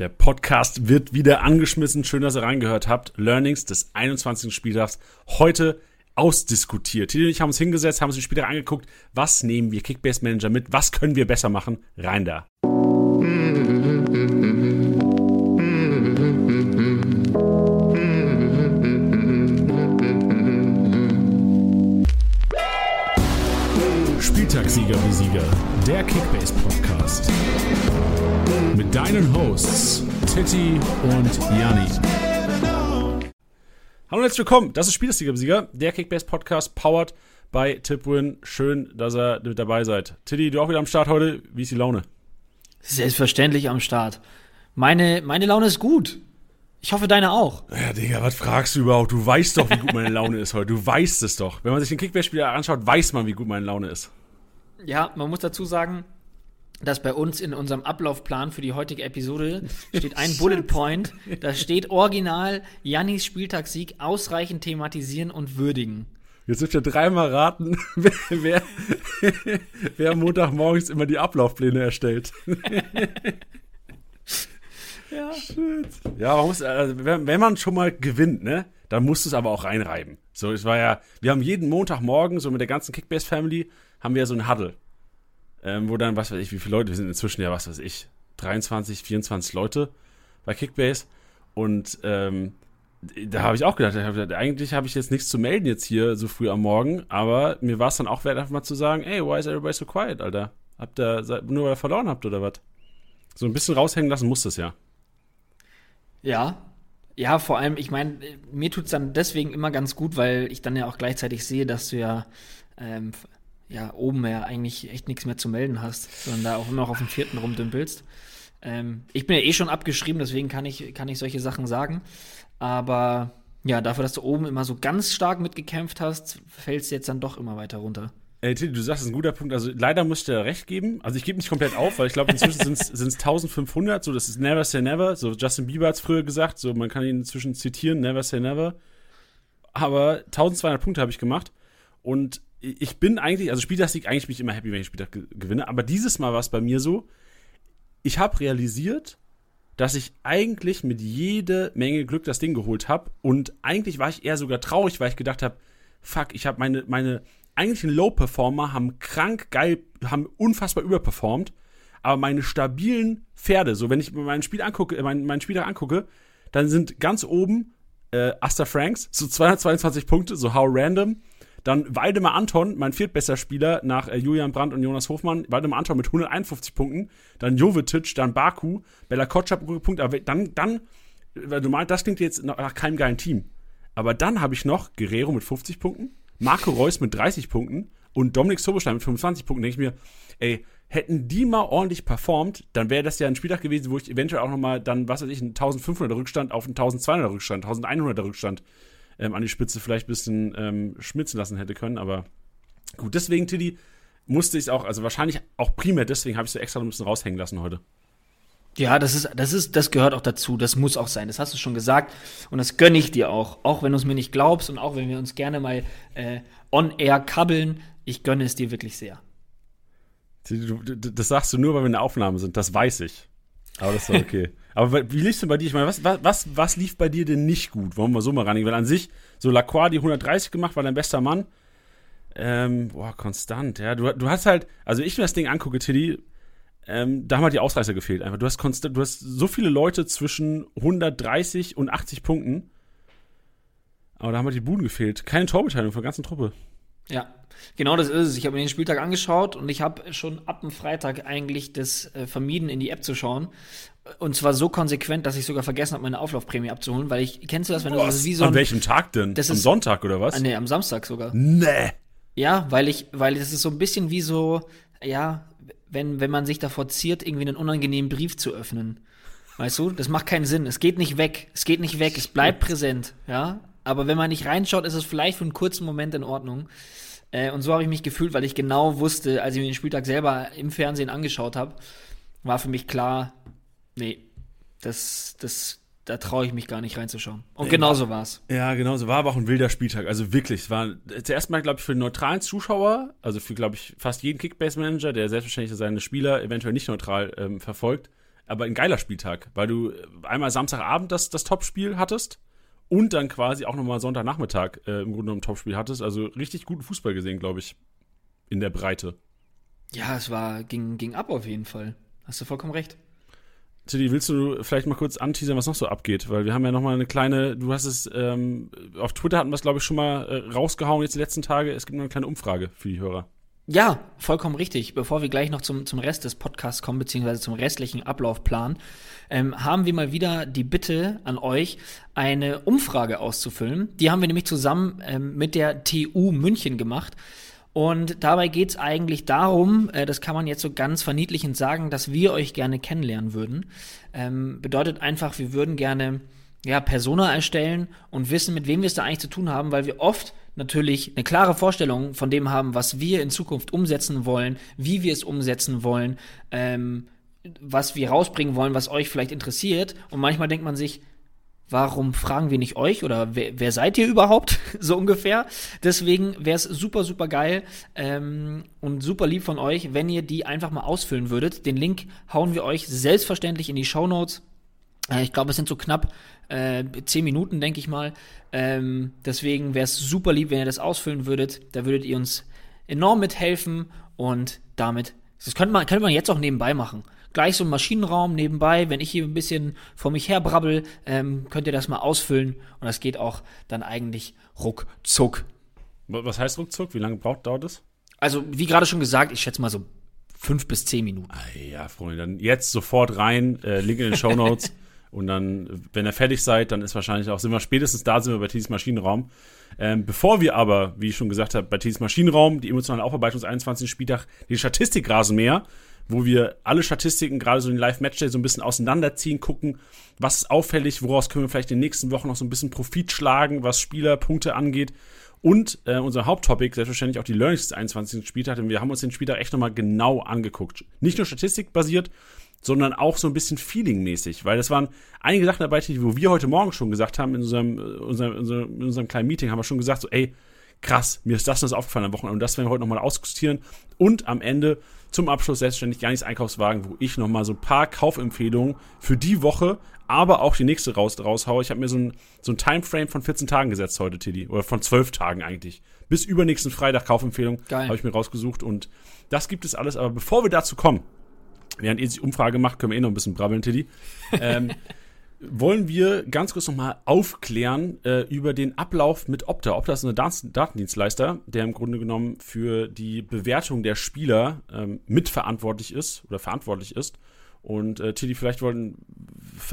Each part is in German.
Der Podcast wird wieder angeschmissen. Schön, dass ihr reingehört habt. Learnings des 21. Spieltags heute ausdiskutiert. Tilly und ich haben uns hingesetzt, haben uns die Spieler angeguckt. Was nehmen wir Kickbase Manager mit? Was können wir besser machen? Rein da. Spieltagssieger wie Sieger, der Kickbase Podcast. Deinen Hosts Titti und Janni. Hallo und herzlich willkommen. Das ist Spieltagssieger wie Sieger, der Kickbase Podcast, powered by Tipwin. Schön, dass ihr mit dabei seid. Titti, du auch wieder am Start heute. Wie ist die Laune? Selbstverständlich am Start. Meine, meine Laune ist gut. Ich hoffe, deine auch. Ja, Digga, was fragst du überhaupt? Du weißt doch, wie gut meine Laune ist heute. Du weißt es doch. Wenn man sich den Kickbase-Spieler anschaut, weiß man, wie gut meine Laune ist. Ja, man muss dazu sagen, dass bei uns in unserem Ablaufplan für die heutige Episode steht ein Bullet Point. Da steht original Jannis Spieltagssieg ausreichend thematisieren und würdigen. Jetzt dürft ihr dreimal raten, wer, wer, wer Montagmorgens immer die Ablaufpläne erstellt. ja. Shit. Ja, man muss, also, wenn, wenn man schon mal gewinnt, ne, dann musst du es aber auch reinreiben. So, es war ja, wir haben jeden Montagmorgen, so mit der ganzen Kickbase-Family, haben wir so ein Huddle. Ähm, wo dann, was weiß ich, wie viele Leute, wir sind inzwischen ja, was weiß ich, 23, 24 Leute bei Kickbase. Und ähm, da habe ich auch gedacht, hab gedacht eigentlich habe ich jetzt nichts zu melden jetzt hier so früh am Morgen, aber mir war es dann auch wert, einfach mal zu sagen, ey, why is everybody so quiet, Alter? Habt ihr, nur weil ihr verloren habt oder was? So ein bisschen raushängen lassen muss das ja. Ja, ja, vor allem, ich meine, mir tut es dann deswegen immer ganz gut, weil ich dann ja auch gleichzeitig sehe, dass du ja ähm, ja, oben ja eigentlich echt nichts mehr zu melden hast, sondern da auch immer noch auf dem vierten rumdümpelst. Ähm, ich bin ja eh schon abgeschrieben, deswegen kann ich, kann ich solche Sachen sagen. Aber ja, dafür, dass du oben immer so ganz stark mitgekämpft hast, fällst du jetzt dann doch immer weiter runter. Ey, Tilly, du sagst, das ist ein guter Punkt. Also leider muss ich dir recht geben. Also ich gebe nicht komplett auf, weil ich glaube, inzwischen sind es 1500. So, das ist Never Say Never. So, Justin Bieber hat es früher gesagt. So, man kann ihn inzwischen zitieren, Never Say Never. Aber 1200 Punkte habe ich gemacht. Und ich bin eigentlich, also Spieltagssieg, eigentlich bin ich immer happy, wenn ich Spieltag gewinne, aber dieses Mal war es bei mir so, ich habe realisiert, dass ich eigentlich mit jede Menge Glück das Ding geholt habe und eigentlich war ich eher sogar traurig, weil ich gedacht habe, fuck, ich habe meine, meine eigentlichen Low-Performer haben krank geil, haben unfassbar überperformt, aber meine stabilen Pferde, so wenn ich mein Spiel angucke, mein, meinen Spieltag angucke, dann sind ganz oben äh, Asta Franks, so 222 Punkte, so how random, dann Waldemar Anton, mein viertbester Spieler nach äh, Julian Brandt und Jonas Hofmann. Waldemar Anton mit 151 Punkten. Dann Jovetic, dann Baku, Bella Kotschap, Punkte. Aber dann, dann, weil du meinst, das klingt jetzt nach keinem geilen Team. Aber dann habe ich noch Guerrero mit 50 Punkten, Marco Reus mit 30 Punkten und Dominik Sobostein mit 25 Punkten. Denke ich mir, ey, hätten die mal ordentlich performt, dann wäre das ja ein Spieltag gewesen, wo ich eventuell auch nochmal dann, was weiß ich, einen 1500er Rückstand auf einen 1200er Rückstand, 1100er Rückstand ähm, an die Spitze vielleicht ein bisschen ähm, schmitzen lassen hätte können. Aber gut, deswegen, Tiddy, musste ich es auch, also wahrscheinlich auch primär deswegen habe ich es so extra ein bisschen raushängen lassen heute. Ja, das ist, das ist, das gehört auch dazu. Das muss auch sein. Das hast du schon gesagt. Und das gönne ich dir auch. Auch wenn du es mir nicht glaubst und auch wenn wir uns gerne mal äh, on air kabbeln. Ich gönne es dir wirklich sehr. Das sagst du nur, weil wir in der Aufnahme sind. Das weiß ich. Aber das ist okay. Aber wie lief es denn bei dir? Ich meine, was, was, was lief bei dir denn nicht gut? Wollen wir so mal rangehen? Weil an sich, so Lacroix die 130 gemacht, war dein bester Mann. Ähm, boah, konstant, ja. Du, du hast halt, also ich mir das Ding angucke, Tilly, ähm, da haben halt die Ausreißer gefehlt einfach. Du hast konstant, du hast so viele Leute zwischen 130 und 80 Punkten. Aber da haben halt die Buden gefehlt. Keine Torbeteiligung von der ganzen Truppe. Ja, genau das ist es. Ich habe mir den Spieltag angeschaut und ich habe schon ab dem Freitag eigentlich das äh, vermieden, in die App zu schauen. Und zwar so konsequent, dass ich sogar vergessen habe, meine Auflaufprämie abzuholen, weil ich, kennst du das, wenn was? du das wie so ein, An welchem Tag denn? Das am ist, Sonntag oder was? Nee, am Samstag sogar. Nee. Ja, weil ich, weil das ist so ein bisschen wie so, ja, wenn, wenn man sich davor ziert, irgendwie einen unangenehmen Brief zu öffnen. Weißt du, das macht keinen Sinn. Es geht nicht weg. Es geht nicht weg. Es bleibt präsent. Ja, aber wenn man nicht reinschaut, ist es vielleicht für einen kurzen Moment in Ordnung. Äh, und so habe ich mich gefühlt, weil ich genau wusste, als ich mir den Spieltag selber im Fernsehen angeschaut habe, war für mich klar, nee, das, das, da traue ich mich gar nicht reinzuschauen. Und nee, genauso war es. Ja, genauso war aber auch ein wilder Spieltag. Also wirklich, es war zuerst mal, glaube ich, für den neutralen Zuschauer, also für, glaube ich, fast jeden Kickbase-Manager, der selbstverständlich seine Spieler eventuell nicht neutral ähm, verfolgt, aber ein geiler Spieltag, weil du einmal Samstagabend das, das Topspiel hattest und dann quasi auch nochmal Sonntagnachmittag äh, im Grunde genommen Topspiel hattest. Also richtig guten Fußball gesehen, glaube ich, in der Breite. Ja, es war, ging, ging ab auf jeden Fall. Hast du vollkommen recht. Tilly, willst du vielleicht mal kurz anteasern, was noch so abgeht? Weil wir haben ja noch mal eine kleine, du hast es, ähm, auf Twitter hatten wir es, glaube ich, schon mal äh, rausgehauen jetzt die letzten Tage. Es gibt noch eine kleine Umfrage für die Hörer. Ja, vollkommen richtig. Bevor wir gleich noch zum, zum Rest des Podcasts kommen, beziehungsweise zum restlichen Ablaufplan, ähm, haben wir mal wieder die Bitte an euch, eine Umfrage auszufüllen. Die haben wir nämlich zusammen ähm, mit der TU München gemacht. Und dabei geht es eigentlich darum, äh, das kann man jetzt so ganz verniedlichend sagen, dass wir euch gerne kennenlernen würden. Ähm, bedeutet einfach, wir würden gerne ja, Persona erstellen und wissen, mit wem wir es da eigentlich zu tun haben, weil wir oft natürlich eine klare Vorstellung von dem haben, was wir in Zukunft umsetzen wollen, wie wir es umsetzen wollen, ähm, was wir rausbringen wollen, was euch vielleicht interessiert. Und manchmal denkt man sich, warum fragen wir nicht euch oder wer, wer seid ihr überhaupt, so ungefähr. Deswegen wäre es super, super geil ähm, und super lieb von euch, wenn ihr die einfach mal ausfüllen würdet. Den Link hauen wir euch selbstverständlich in die Show Notes. Äh, ich glaube, es sind so knapp äh, zehn Minuten, denke ich mal. Ähm, deswegen wäre es super lieb, wenn ihr das ausfüllen würdet. Da würdet ihr uns enorm mithelfen und damit, das könnte man, könnte man jetzt auch nebenbei machen gleich so ein Maschinenraum nebenbei. Wenn ich hier ein bisschen vor mich her brabbel, ähm, könnt ihr das mal ausfüllen und das geht auch dann eigentlich ruckzuck. Was heißt ruckzuck? Wie lange braucht, dauert das? Also, wie gerade schon gesagt, ich schätze mal so fünf bis zehn Minuten. Ah, ja, Freunde, dann jetzt sofort rein, äh, Link in den Show Notes. und dann, wenn ihr fertig seid, dann ist wahrscheinlich auch, sind wir spätestens da, sind wir bei T's Maschinenraum. Ähm, bevor wir aber, wie ich schon gesagt habe, bei T's Maschinenraum, die emotionale Aufarbeitung des 21. Spieltag, den Statistikrasenmäher, wo wir alle Statistiken, gerade so in Live-Matchday, so ein bisschen auseinanderziehen, gucken, was ist auffällig, woraus können wir vielleicht in den nächsten Wochen noch so ein bisschen Profit schlagen, was Spielerpunkte angeht. Und äh, unser Haupttopic, selbstverständlich auch die Learnings des 21. Spieltags. Wir haben uns den Spieltag echt nochmal genau angeguckt. Nicht nur statistikbasiert, sondern auch so ein bisschen feelingmäßig, weil das waren einige Sachen dabei, wo wir heute Morgen schon gesagt haben, in unserem, äh, unserem, in unserem kleinen Meeting haben wir schon gesagt, so, ey, krass, mir ist das und das aufgefallen am Wochenende und das werden wir heute nochmal ausjustieren. Und am Ende zum Abschluss selbstständig gar nichts Einkaufswagen, wo ich nochmal so ein paar Kaufempfehlungen für die Woche, aber auch die nächste raus, raushaue. Ich habe mir so ein, so ein Timeframe von 14 Tagen gesetzt heute, Tilly. Oder von 12 Tagen eigentlich. Bis übernächsten Freitag Kaufempfehlung habe ich mir rausgesucht. Und das gibt es alles. Aber bevor wir dazu kommen, während ihr die Umfrage macht, können wir eh noch ein bisschen brabbeln, Tilly. ähm, wollen wir ganz kurz nochmal aufklären äh, über den Ablauf mit Opta. Opta ist ein Datendienstleister, der im Grunde genommen für die Bewertung der Spieler ähm, mitverantwortlich ist oder verantwortlich ist. Und äh, Tilly, vielleicht wollen,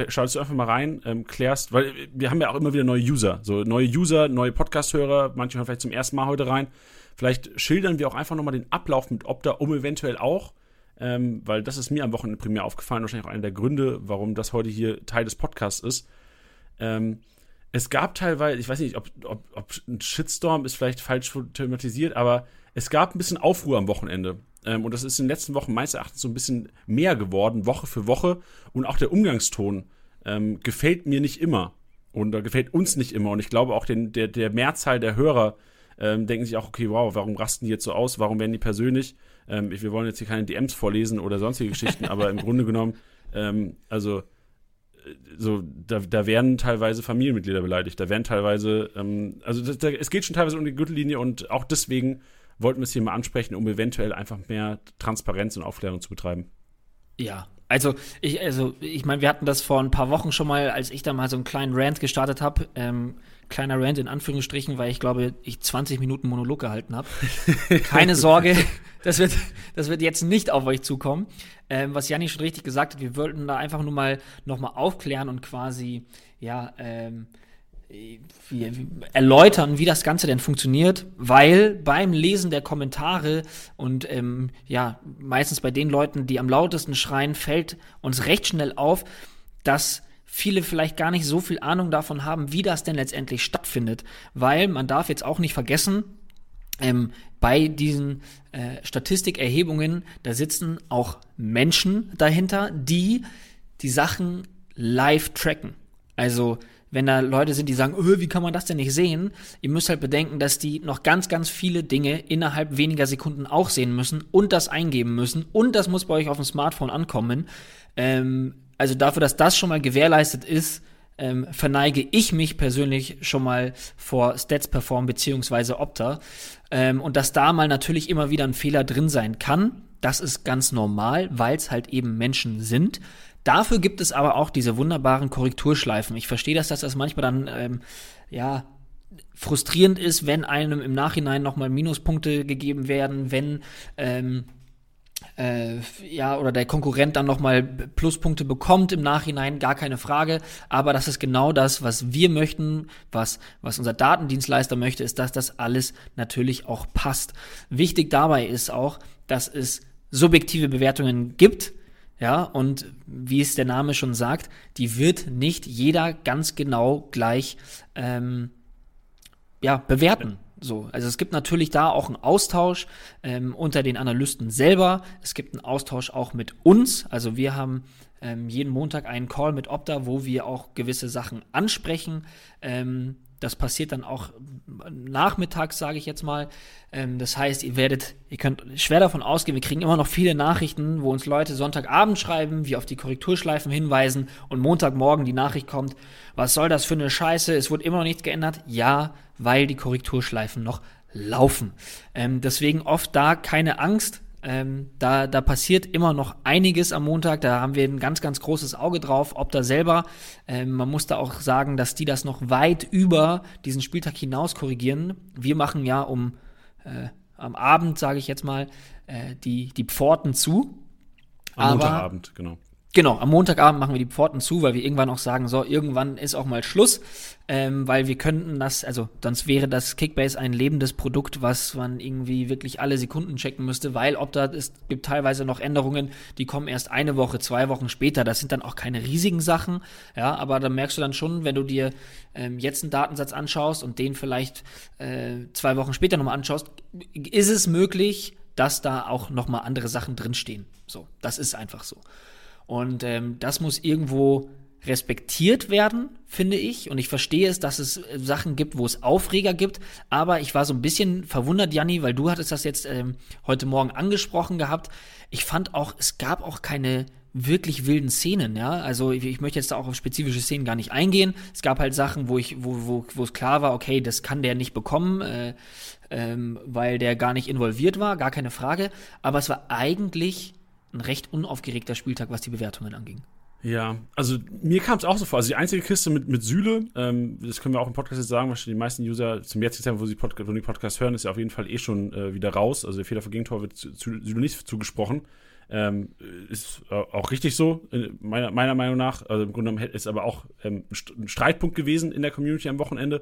schaltest du einfach mal rein, ähm, klärst, weil wir haben ja auch immer wieder neue User, so neue User, neue Podcast-Hörer, manche hören vielleicht zum ersten Mal heute rein. Vielleicht schildern wir auch einfach nochmal den Ablauf mit Opta, um eventuell auch ähm, weil das ist mir am Wochenende primär aufgefallen, wahrscheinlich auch einer der Gründe, warum das heute hier Teil des Podcasts ist. Ähm, es gab teilweise, ich weiß nicht, ob, ob, ob ein Shitstorm ist vielleicht falsch thematisiert, aber es gab ein bisschen Aufruhr am Wochenende. Ähm, und das ist in den letzten Wochen meines Erachtens so ein bisschen mehr geworden, Woche für Woche. Und auch der Umgangston ähm, gefällt mir nicht immer. Und da gefällt uns nicht immer. Und ich glaube auch den, der, der Mehrzahl der Hörer ähm, denken sich auch, okay, wow, warum rasten die jetzt so aus? Warum werden die persönlich? Ähm, wir wollen jetzt hier keine DMs vorlesen oder sonstige Geschichten, aber im Grunde genommen, ähm, also äh, so, da, da werden teilweise Familienmitglieder beleidigt, da werden teilweise, ähm, also das, da, es geht schon teilweise um die Gürtellinie und auch deswegen wollten wir es hier mal ansprechen, um eventuell einfach mehr Transparenz und Aufklärung zu betreiben. Ja, also ich, also ich meine, wir hatten das vor ein paar Wochen schon mal, als ich da mal so einen kleinen Rant gestartet habe. Ähm, kleiner Rant in Anführungsstrichen, weil ich glaube, ich 20 Minuten Monolog gehalten habe. Keine Sorge, das wird, das wird jetzt nicht auf euch zukommen. Ähm, was Janni schon richtig gesagt hat, wir wollten da einfach nur mal nochmal aufklären und quasi, ja, ähm, wie, erläutern, wie das Ganze denn funktioniert, weil beim Lesen der Kommentare und ähm, ja, meistens bei den Leuten, die am lautesten schreien, fällt uns recht schnell auf, dass viele vielleicht gar nicht so viel Ahnung davon haben, wie das denn letztendlich stattfindet. Weil man darf jetzt auch nicht vergessen, ähm, bei diesen äh, Statistikerhebungen, da sitzen auch Menschen dahinter, die die Sachen live tracken. Also wenn da Leute sind, die sagen, öh, wie kann man das denn nicht sehen? Ihr müsst halt bedenken, dass die noch ganz, ganz viele Dinge innerhalb weniger Sekunden auch sehen müssen und das eingeben müssen und das muss bei euch auf dem Smartphone ankommen. Ähm, also dafür, dass das schon mal gewährleistet ist, ähm, verneige ich mich persönlich schon mal vor Stats Perform beziehungsweise Opta. Ähm, und dass da mal natürlich immer wieder ein Fehler drin sein kann, das ist ganz normal, weil es halt eben Menschen sind. Dafür gibt es aber auch diese wunderbaren Korrekturschleifen. Ich verstehe das, dass das manchmal dann, ähm, ja, frustrierend ist, wenn einem im Nachhinein nochmal Minuspunkte gegeben werden, wenn ähm, äh, ja, oder der Konkurrent dann nochmal Pluspunkte bekommt im Nachhinein, gar keine Frage. Aber das ist genau das, was wir möchten, was, was unser Datendienstleister möchte, ist, dass das alles natürlich auch passt. Wichtig dabei ist auch, dass es subjektive Bewertungen gibt. Ja, und wie es der Name schon sagt, die wird nicht jeder ganz genau gleich ähm, ja, bewerten. So, also es gibt natürlich da auch einen Austausch ähm, unter den Analysten selber. Es gibt einen Austausch auch mit uns. Also wir haben ähm, jeden Montag einen Call mit Opta, wo wir auch gewisse Sachen ansprechen. Ähm, das passiert dann auch nachmittags, sage ich jetzt mal. Ähm, das heißt, ihr werdet, ihr könnt schwer davon ausgehen, wir kriegen immer noch viele Nachrichten, wo uns Leute Sonntagabend schreiben, wir auf die Korrekturschleifen hinweisen und Montagmorgen die Nachricht kommt, was soll das für eine Scheiße? Es wurde immer noch nichts geändert. Ja, weil die Korrekturschleifen noch laufen. Ähm, deswegen oft da keine Angst. Ähm, da, da passiert immer noch einiges am Montag. Da haben wir ein ganz, ganz großes Auge drauf, ob da selber. Ähm, man muss da auch sagen, dass die das noch weit über diesen Spieltag hinaus korrigieren. Wir machen ja um äh, am Abend, sage ich jetzt mal, äh, die, die Pforten zu. Am Montagabend, genau. Genau, am Montagabend machen wir die Pforten zu, weil wir irgendwann auch sagen, so, irgendwann ist auch mal Schluss, ähm, weil wir könnten das, also sonst wäre das Kickbase ein lebendes Produkt, was man irgendwie wirklich alle Sekunden checken müsste, weil ob da, es gibt teilweise noch Änderungen, die kommen erst eine Woche, zwei Wochen später, das sind dann auch keine riesigen Sachen, ja, aber da merkst du dann schon, wenn du dir ähm, jetzt einen Datensatz anschaust und den vielleicht äh, zwei Wochen später nochmal anschaust, ist es möglich, dass da auch nochmal andere Sachen drinstehen. So, das ist einfach so. Und ähm, das muss irgendwo respektiert werden, finde ich. Und ich verstehe es, dass es äh, Sachen gibt, wo es Aufreger gibt. Aber ich war so ein bisschen verwundert, Janni, weil du hattest das jetzt ähm, heute Morgen angesprochen gehabt. Ich fand auch, es gab auch keine wirklich wilden Szenen, ja. Also ich, ich, möchte jetzt da auch auf spezifische Szenen gar nicht eingehen. Es gab halt Sachen, wo ich, wo, wo, wo es klar war, okay, das kann der nicht bekommen, äh, ähm, weil der gar nicht involviert war, gar keine Frage. Aber es war eigentlich ein recht unaufgeregter Spieltag, was die Bewertungen anging. Ja, also mir kam es auch so vor. Also die einzige Kiste mit, mit Süle, ähm, das können wir auch im Podcast jetzt sagen, wahrscheinlich die meisten User zum jetzigen Zeitpunkt, wo sie Podcast, wo die Podcast hören, ist ja auf jeden Fall eh schon äh, wieder raus. Also der Fehler für Gegentor wird zu, zu Süle nicht zugesprochen. Ähm, ist auch richtig so, meiner, meiner Meinung nach. Also im Grunde genommen ist aber auch ähm, ein Streitpunkt gewesen in der Community am Wochenende.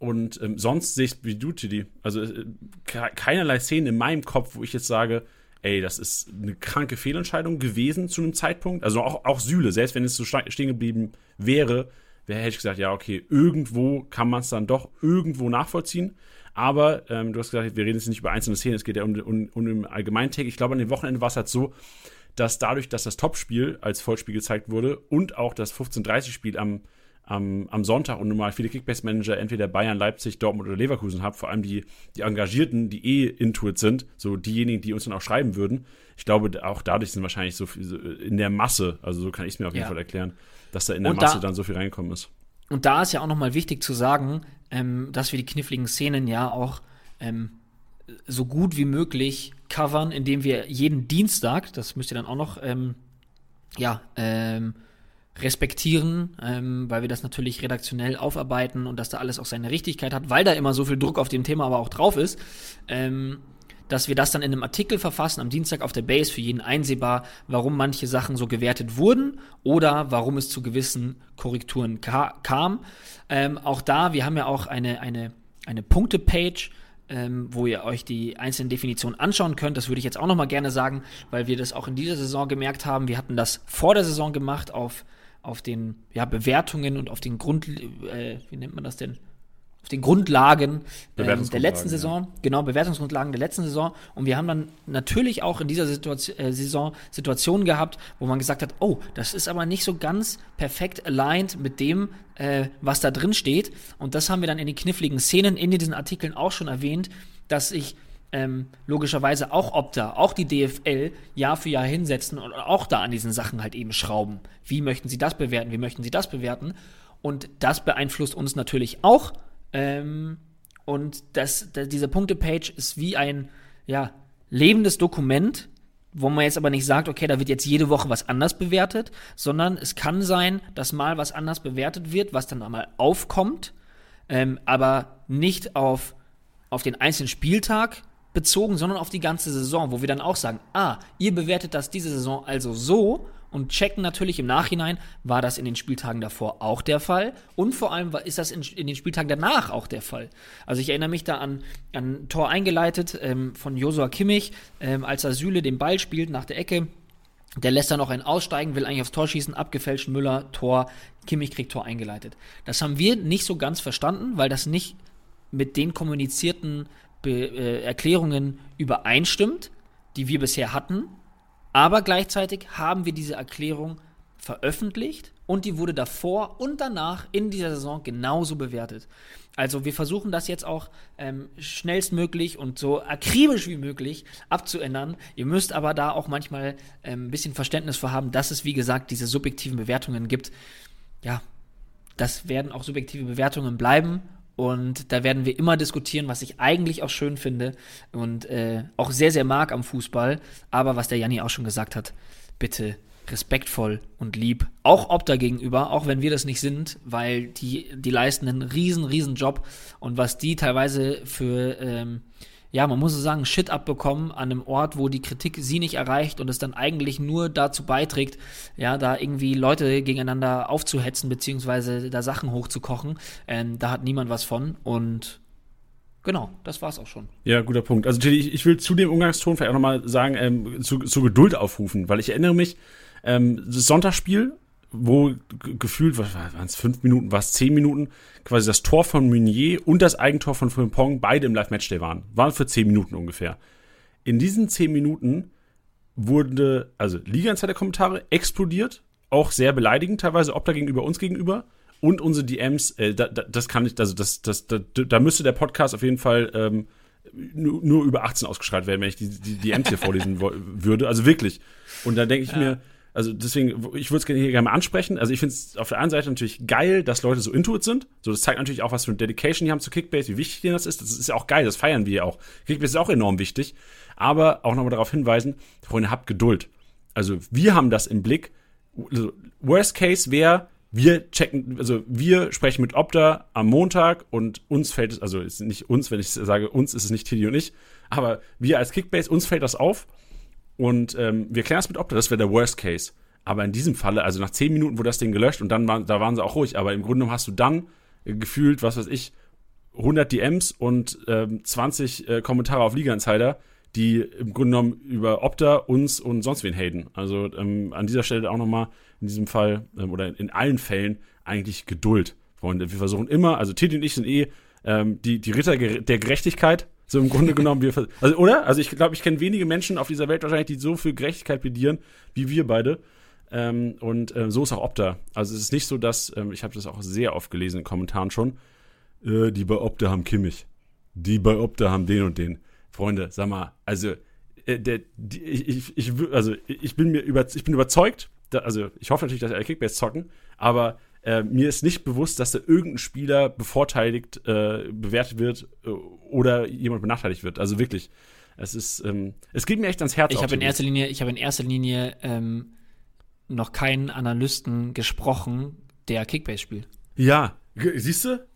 Und ähm, sonst sehe ich es wie du, Tidi. Also äh, keinerlei Szenen in meinem Kopf, wo ich jetzt sage, ey, das ist eine kranke Fehlentscheidung gewesen zu einem Zeitpunkt. Also auch, auch Sühle, selbst wenn es so stehen geblieben wäre, hätte ich gesagt, ja, okay, irgendwo kann man es dann doch irgendwo nachvollziehen. Aber ähm, du hast gesagt, wir reden jetzt nicht über einzelne Szenen, es geht ja um, um, um den Allgemeintag. Ich glaube, an dem Wochenende war es halt so, dass dadurch, dass das Topspiel als Vollspiel gezeigt wurde und auch das 15:30-Spiel am am, am Sonntag und normal viele Kickbase-Manager entweder Bayern, Leipzig, Dortmund oder Leverkusen haben, vor allem die, die Engagierten, die eh Intuit sind, so diejenigen, die uns dann auch schreiben würden. Ich glaube, auch dadurch sind wahrscheinlich so viel so in der Masse, also so kann ich es mir auf jeden ja. Fall erklären, dass da in der und Masse da, dann so viel reingekommen ist. Und da ist ja auch nochmal wichtig zu sagen, ähm, dass wir die kniffligen Szenen ja auch ähm, so gut wie möglich covern, indem wir jeden Dienstag, das müsst ihr dann auch noch, ähm, ja, ähm, respektieren, ähm, weil wir das natürlich redaktionell aufarbeiten und dass da alles auch seine Richtigkeit hat, weil da immer so viel Druck auf dem Thema aber auch drauf ist, ähm, dass wir das dann in einem Artikel verfassen am Dienstag auf der Base für jeden einsehbar, warum manche Sachen so gewertet wurden oder warum es zu gewissen Korrekturen ka kam. Ähm, auch da, wir haben ja auch eine, eine, eine Punkte-Page, ähm, wo ihr euch die einzelnen Definitionen anschauen könnt. Das würde ich jetzt auch nochmal gerne sagen, weil wir das auch in dieser Saison gemerkt haben. Wir hatten das vor der Saison gemacht auf auf den ja, Bewertungen und auf den Grund, äh, wie nennt man das denn? Auf den Grundlagen ähm, der letzten Saison, ja. genau, Bewertungsgrundlagen der letzten Saison. Und wir haben dann natürlich auch in dieser Situation, äh, Saison Situationen gehabt, wo man gesagt hat, oh, das ist aber nicht so ganz perfekt aligned mit dem, äh, was da drin steht. Und das haben wir dann in den kniffligen Szenen in diesen Artikeln auch schon erwähnt, dass ich ähm, logischerweise auch Opta, auch die DFL Jahr für Jahr hinsetzen und auch da an diesen Sachen halt eben schrauben. Wie möchten sie das bewerten? Wie möchten sie das bewerten? Und das beeinflusst uns natürlich auch. Ähm, und das, das, diese Punktepage ist wie ein ja, lebendes Dokument, wo man jetzt aber nicht sagt, okay, da wird jetzt jede Woche was anders bewertet, sondern es kann sein, dass mal was anders bewertet wird, was dann einmal aufkommt, ähm, aber nicht auf, auf den einzelnen Spieltag bezogen, sondern auf die ganze Saison, wo wir dann auch sagen, ah, ihr bewertet das diese Saison also so und checken natürlich im Nachhinein, war das in den Spieltagen davor auch der Fall und vor allem ist das in, in den Spieltagen danach auch der Fall. Also ich erinnere mich da an, ein Tor eingeleitet ähm, von Josua Kimmich, ähm, als Süle den Ball spielt nach der Ecke. Der lässt dann noch einen aussteigen, will eigentlich aufs Tor schießen, abgefälscht Müller, Tor, Kimmich kriegt Tor eingeleitet. Das haben wir nicht so ganz verstanden, weil das nicht mit den kommunizierten Be äh, Erklärungen übereinstimmt, die wir bisher hatten. Aber gleichzeitig haben wir diese Erklärung veröffentlicht und die wurde davor und danach in dieser Saison genauso bewertet. Also wir versuchen das jetzt auch ähm, schnellstmöglich und so akribisch wie möglich abzuändern. Ihr müsst aber da auch manchmal ähm, ein bisschen Verständnis für haben, dass es wie gesagt diese subjektiven Bewertungen gibt. Ja, das werden auch subjektive Bewertungen bleiben und da werden wir immer diskutieren, was ich eigentlich auch schön finde und äh, auch sehr, sehr mag am Fußball. Aber was der Janni auch schon gesagt hat, bitte respektvoll und lieb, auch Opta gegenüber, auch wenn wir das nicht sind, weil die, die leisten einen riesen, riesen Job und was die teilweise für ähm, ja, man muss so sagen, Shit abbekommen an einem Ort, wo die Kritik sie nicht erreicht und es dann eigentlich nur dazu beiträgt, ja, da irgendwie Leute gegeneinander aufzuhetzen, beziehungsweise da Sachen hochzukochen. Ähm, da hat niemand was von und Genau, das war's auch schon. Ja, guter Punkt. Also ich, ich will zu dem Umgangston vielleicht auch nochmal sagen, ähm, zu, zu Geduld aufrufen, weil ich erinnere mich, ähm, das Sonntagsspiel wo gefühlt, was waren es, fünf Minuten, war es zehn Minuten, quasi das Tor von Meunier und das Eigentor von Frimpong beide im Live-Matchday waren. Waren für zehn Minuten ungefähr. In diesen zehn Minuten wurde, also Liga-Insider-Kommentare explodiert, auch sehr beleidigend teilweise, ob da gegenüber uns gegenüber und unsere DMs, äh, da, da, das kann ich, also das, das, da, da müsste der Podcast auf jeden Fall ähm, nur, nur über 18 ausgeschreit werden, wenn ich die, die DMs hier vorlesen würde. Also wirklich. Und da denke ich ja. mir, also deswegen, ich würde es hier gerne mal ansprechen. Also ich finde es auf der einen Seite natürlich geil, dass Leute so intuit sind. So, das zeigt natürlich auch, was für eine Dedication die haben zu Kickbase, wie wichtig denen das ist. Das ist ja auch geil, das feiern wir ja auch. Kickbase ist auch enorm wichtig. Aber auch nochmal darauf hinweisen, Freunde, habt Geduld. Also wir haben das im Blick. Also, worst Case wäre, wir checken, also wir sprechen mit Opta am Montag und uns fällt es, also ist nicht uns, wenn ich sage uns, ist es nicht Tilly und ich, aber wir als Kickbase, uns fällt das auf und ähm, wir klären es mit Opta, das wäre der Worst Case. Aber in diesem Falle, also nach zehn Minuten wurde das Ding gelöscht und dann waren, da waren sie auch ruhig. Aber im Grunde genommen hast du dann äh, gefühlt, was weiß ich, 100 DMs und ähm, 20 äh, Kommentare auf Liga Insider, die im Grunde genommen über Opta, uns und sonst wen haten. Also ähm, an dieser Stelle auch nochmal in diesem Fall ähm, oder in allen Fällen eigentlich Geduld, Freunde. Wir versuchen immer, also Titi und ich sind eh ähm, die, die Ritter der Gerechtigkeit so im Grunde genommen, wir, also, oder? Also ich glaube, ich kenne wenige Menschen auf dieser Welt wahrscheinlich, die so für Gerechtigkeit plädieren, wie wir beide. Ähm, und äh, so ist auch Opta. Also es ist nicht so, dass, ähm, ich habe das auch sehr oft gelesen in Kommentaren schon, äh, die bei Opta haben Kimmich. Die bei Opta haben den und den. Freunde, sag mal, also äh, der, die, ich, ich, also ich bin mir über, ich bin überzeugt, da, also ich hoffe natürlich, dass alle Kickbase zocken, aber äh, mir ist nicht bewusst, dass da irgendein Spieler bevorteiligt äh, bewertet wird äh, oder jemand benachteiligt wird. Also wirklich, es ist, ähm, es geht mir echt ans Herz. Ich habe in erster Linie, ich habe in erster Linie ähm, noch keinen Analysten gesprochen, der Kickbase spielt. Ja, siehst du?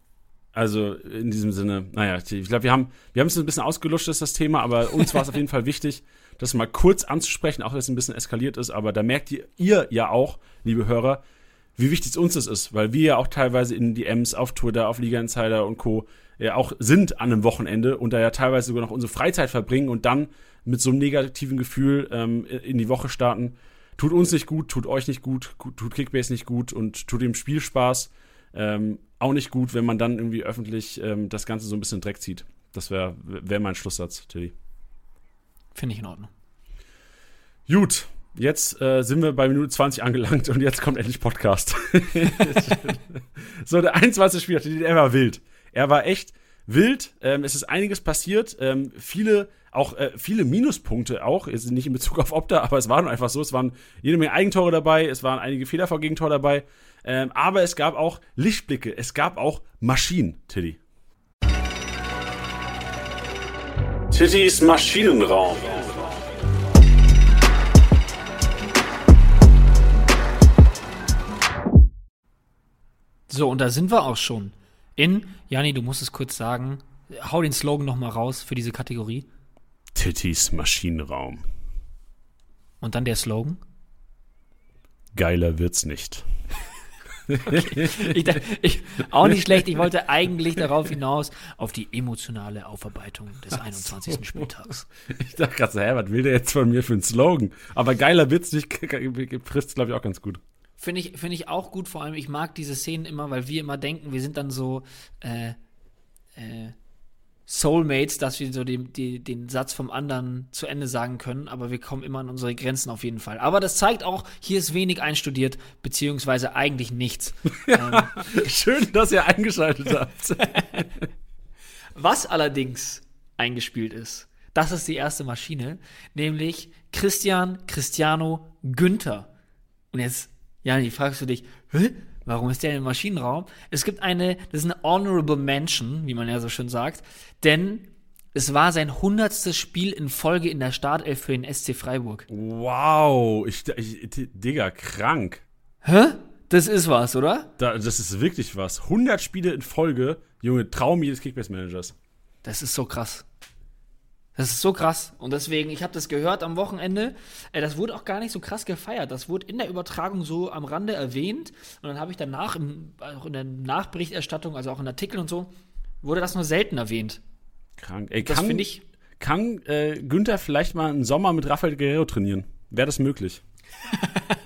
Also in diesem Sinne, naja, ich glaube, wir haben, wir haben es ein bisschen ausgeluscht, das, das Thema, aber uns war es auf jeden Fall wichtig, das mal kurz anzusprechen, auch wenn es ein bisschen eskaliert ist. Aber da merkt ihr, ihr ja auch, liebe Hörer, wie wichtig uns das ist, weil wir ja auch teilweise in DMs auf Twitter, auf Liga Insider und Co. ja auch sind an einem Wochenende und da ja teilweise sogar noch unsere Freizeit verbringen und dann mit so einem negativen Gefühl ähm, in die Woche starten. Tut uns nicht gut, tut euch nicht gut, tut Kickbase nicht gut und tut dem Spiel Spaß. Ähm, auch nicht gut, wenn man dann irgendwie öffentlich ähm, das Ganze so ein bisschen Dreck zieht. Das wäre wär mein Schlusssatz, Tilly. Finde ich in Ordnung. Gut, Jetzt äh, sind wir bei Minute 20 angelangt und jetzt kommt endlich Podcast. so, der 21. Spieltag, er war wild. Er war echt wild. Ähm, es ist einiges passiert. Ähm, viele auch äh, viele Minuspunkte auch, jetzt nicht in Bezug auf Opta, aber es war nun einfach so, es waren jede Menge Eigentore dabei, es waren einige Fehler vor Gegentor dabei, ähm, aber es gab auch Lichtblicke, es gab auch Maschinen, Tilly. Tittys Maschinenraum. So, und da sind wir auch schon. In, Jani, du musst es kurz sagen, hau den Slogan nochmal raus für diese Kategorie. Tittys Maschinenraum. Und dann der Slogan. Geiler wird's nicht. ich, ich, auch nicht schlecht. Ich wollte eigentlich darauf hinaus, auf die emotionale Aufarbeitung des 21. So. Spieltags. Ich dachte gerade so, hä, was will der jetzt von mir für einen Slogan? Aber geiler wird's nicht, frisst, glaube ich, auch ganz gut. Finde ich, find ich auch gut, vor allem, ich mag diese Szenen immer, weil wir immer denken, wir sind dann so äh, äh, Soulmates, dass wir so die, die, den Satz vom anderen zu Ende sagen können, aber wir kommen immer an unsere Grenzen auf jeden Fall. Aber das zeigt auch, hier ist wenig einstudiert, beziehungsweise eigentlich nichts. Ja, ähm, schön, dass ihr eingeschaltet habt. Was allerdings eingespielt ist, das ist die erste Maschine, nämlich Christian Cristiano Günther. Und jetzt Jani, fragst du dich, Hä? warum ist der im Maschinenraum? Es gibt eine, das ist eine Honorable Mention, wie man ja so schön sagt, denn es war sein hundertstes Spiel in Folge in der Startelf für den SC Freiburg. Wow, ich, ich Digga, krank. Hä? Das ist was, oder? Da, das ist wirklich was. 100 Spiele in Folge, Junge, Traum jedes Kickbase-Managers. Das ist so krass. Das ist so krass. Und deswegen, ich habe das gehört am Wochenende. Äh, das wurde auch gar nicht so krass gefeiert. Das wurde in der Übertragung so am Rande erwähnt. Und dann habe ich danach, im, auch in der Nachberichterstattung, also auch in Artikeln und so, wurde das nur selten erwähnt. Krank. Ey, das finde ich. Kann äh, Günther vielleicht mal einen Sommer mit Rafael Guerrero trainieren? Wäre das möglich?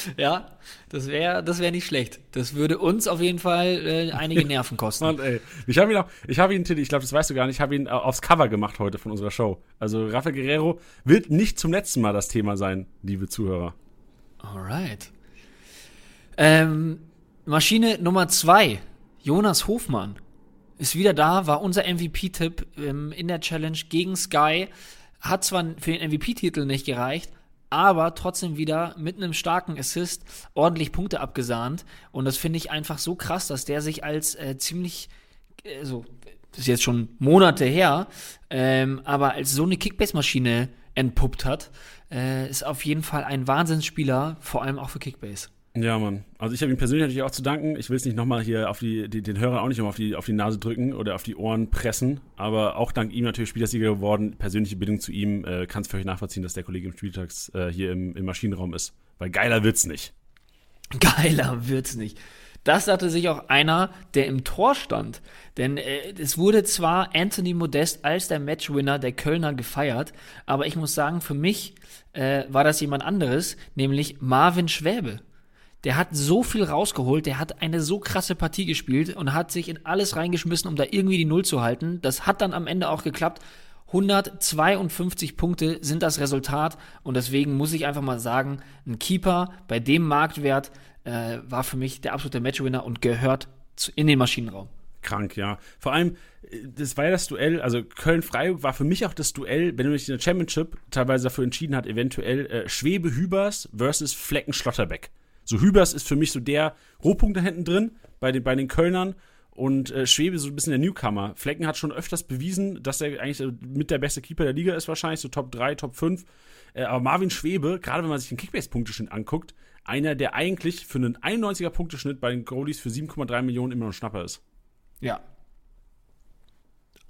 ja, das wäre das wär nicht schlecht. Das würde uns auf jeden Fall äh, einige Nerven kosten. Mann, ey. Ich habe ihn auch, ich habe ihn, ich glaube, das weißt du gar nicht, ich habe ihn äh, aufs Cover gemacht heute von unserer Show. Also Rafael Guerrero wird nicht zum letzten Mal das Thema sein, liebe Zuhörer. Alright. Ähm, Maschine Nummer zwei, Jonas Hofmann ist wieder da, war unser MVP-Tipp ähm, in der Challenge gegen Sky. Hat zwar für den MVP-Titel nicht gereicht, aber trotzdem wieder mit einem starken Assist ordentlich Punkte abgesahnt. Und das finde ich einfach so krass, dass der sich als äh, ziemlich, äh, so, das ist jetzt schon Monate her, ähm, aber als so eine Kickbase-Maschine entpuppt hat, äh, ist auf jeden Fall ein Wahnsinnsspieler, vor allem auch für Kickbase. Ja, Mann. Also ich habe ihm persönlich natürlich auch zu danken. Ich will es nicht nochmal hier auf die, die, den Hörer auch nicht nochmal auf die, auf die Nase drücken oder auf die Ohren pressen. Aber auch dank ihm natürlich Spielersieger geworden. Persönliche Bindung zu ihm äh, kann es euch nachvollziehen, dass der Kollege im Spieltags äh, hier im, im Maschinenraum ist. Weil geiler wird's nicht. Geiler wird's nicht. Das sagte sich auch einer, der im Tor stand. Denn äh, es wurde zwar Anthony Modest als der Matchwinner der Kölner gefeiert, aber ich muss sagen, für mich äh, war das jemand anderes, nämlich Marvin Schwäbe. Der hat so viel rausgeholt, der hat eine so krasse Partie gespielt und hat sich in alles reingeschmissen, um da irgendwie die Null zu halten. Das hat dann am Ende auch geklappt. 152 Punkte sind das Resultat und deswegen muss ich einfach mal sagen, ein Keeper bei dem Marktwert äh, war für mich der absolute Matchwinner und gehört in den Maschinenraum. Krank, ja. Vor allem, das war ja das Duell, also Köln-Freiburg war für mich auch das Duell, wenn du dich in der Championship teilweise dafür entschieden hat, eventuell äh, Schwebe-Hübers versus Flecken-Schlotterbeck. So Hübers ist für mich so der Rohpunkt da hinten drin bei den, bei den Kölnern und äh, Schwebe so ein bisschen der Newcomer. Flecken hat schon öfters bewiesen, dass er eigentlich mit der beste Keeper der Liga ist wahrscheinlich, so Top 3, Top 5. Äh, aber Marvin Schwebe, gerade wenn man sich den Kickbase-Punkteschnitt anguckt, einer, der eigentlich für einen 91er Punkteschnitt bei den Goalies für 7,3 Millionen immer noch ein Schnapper ist. Ja,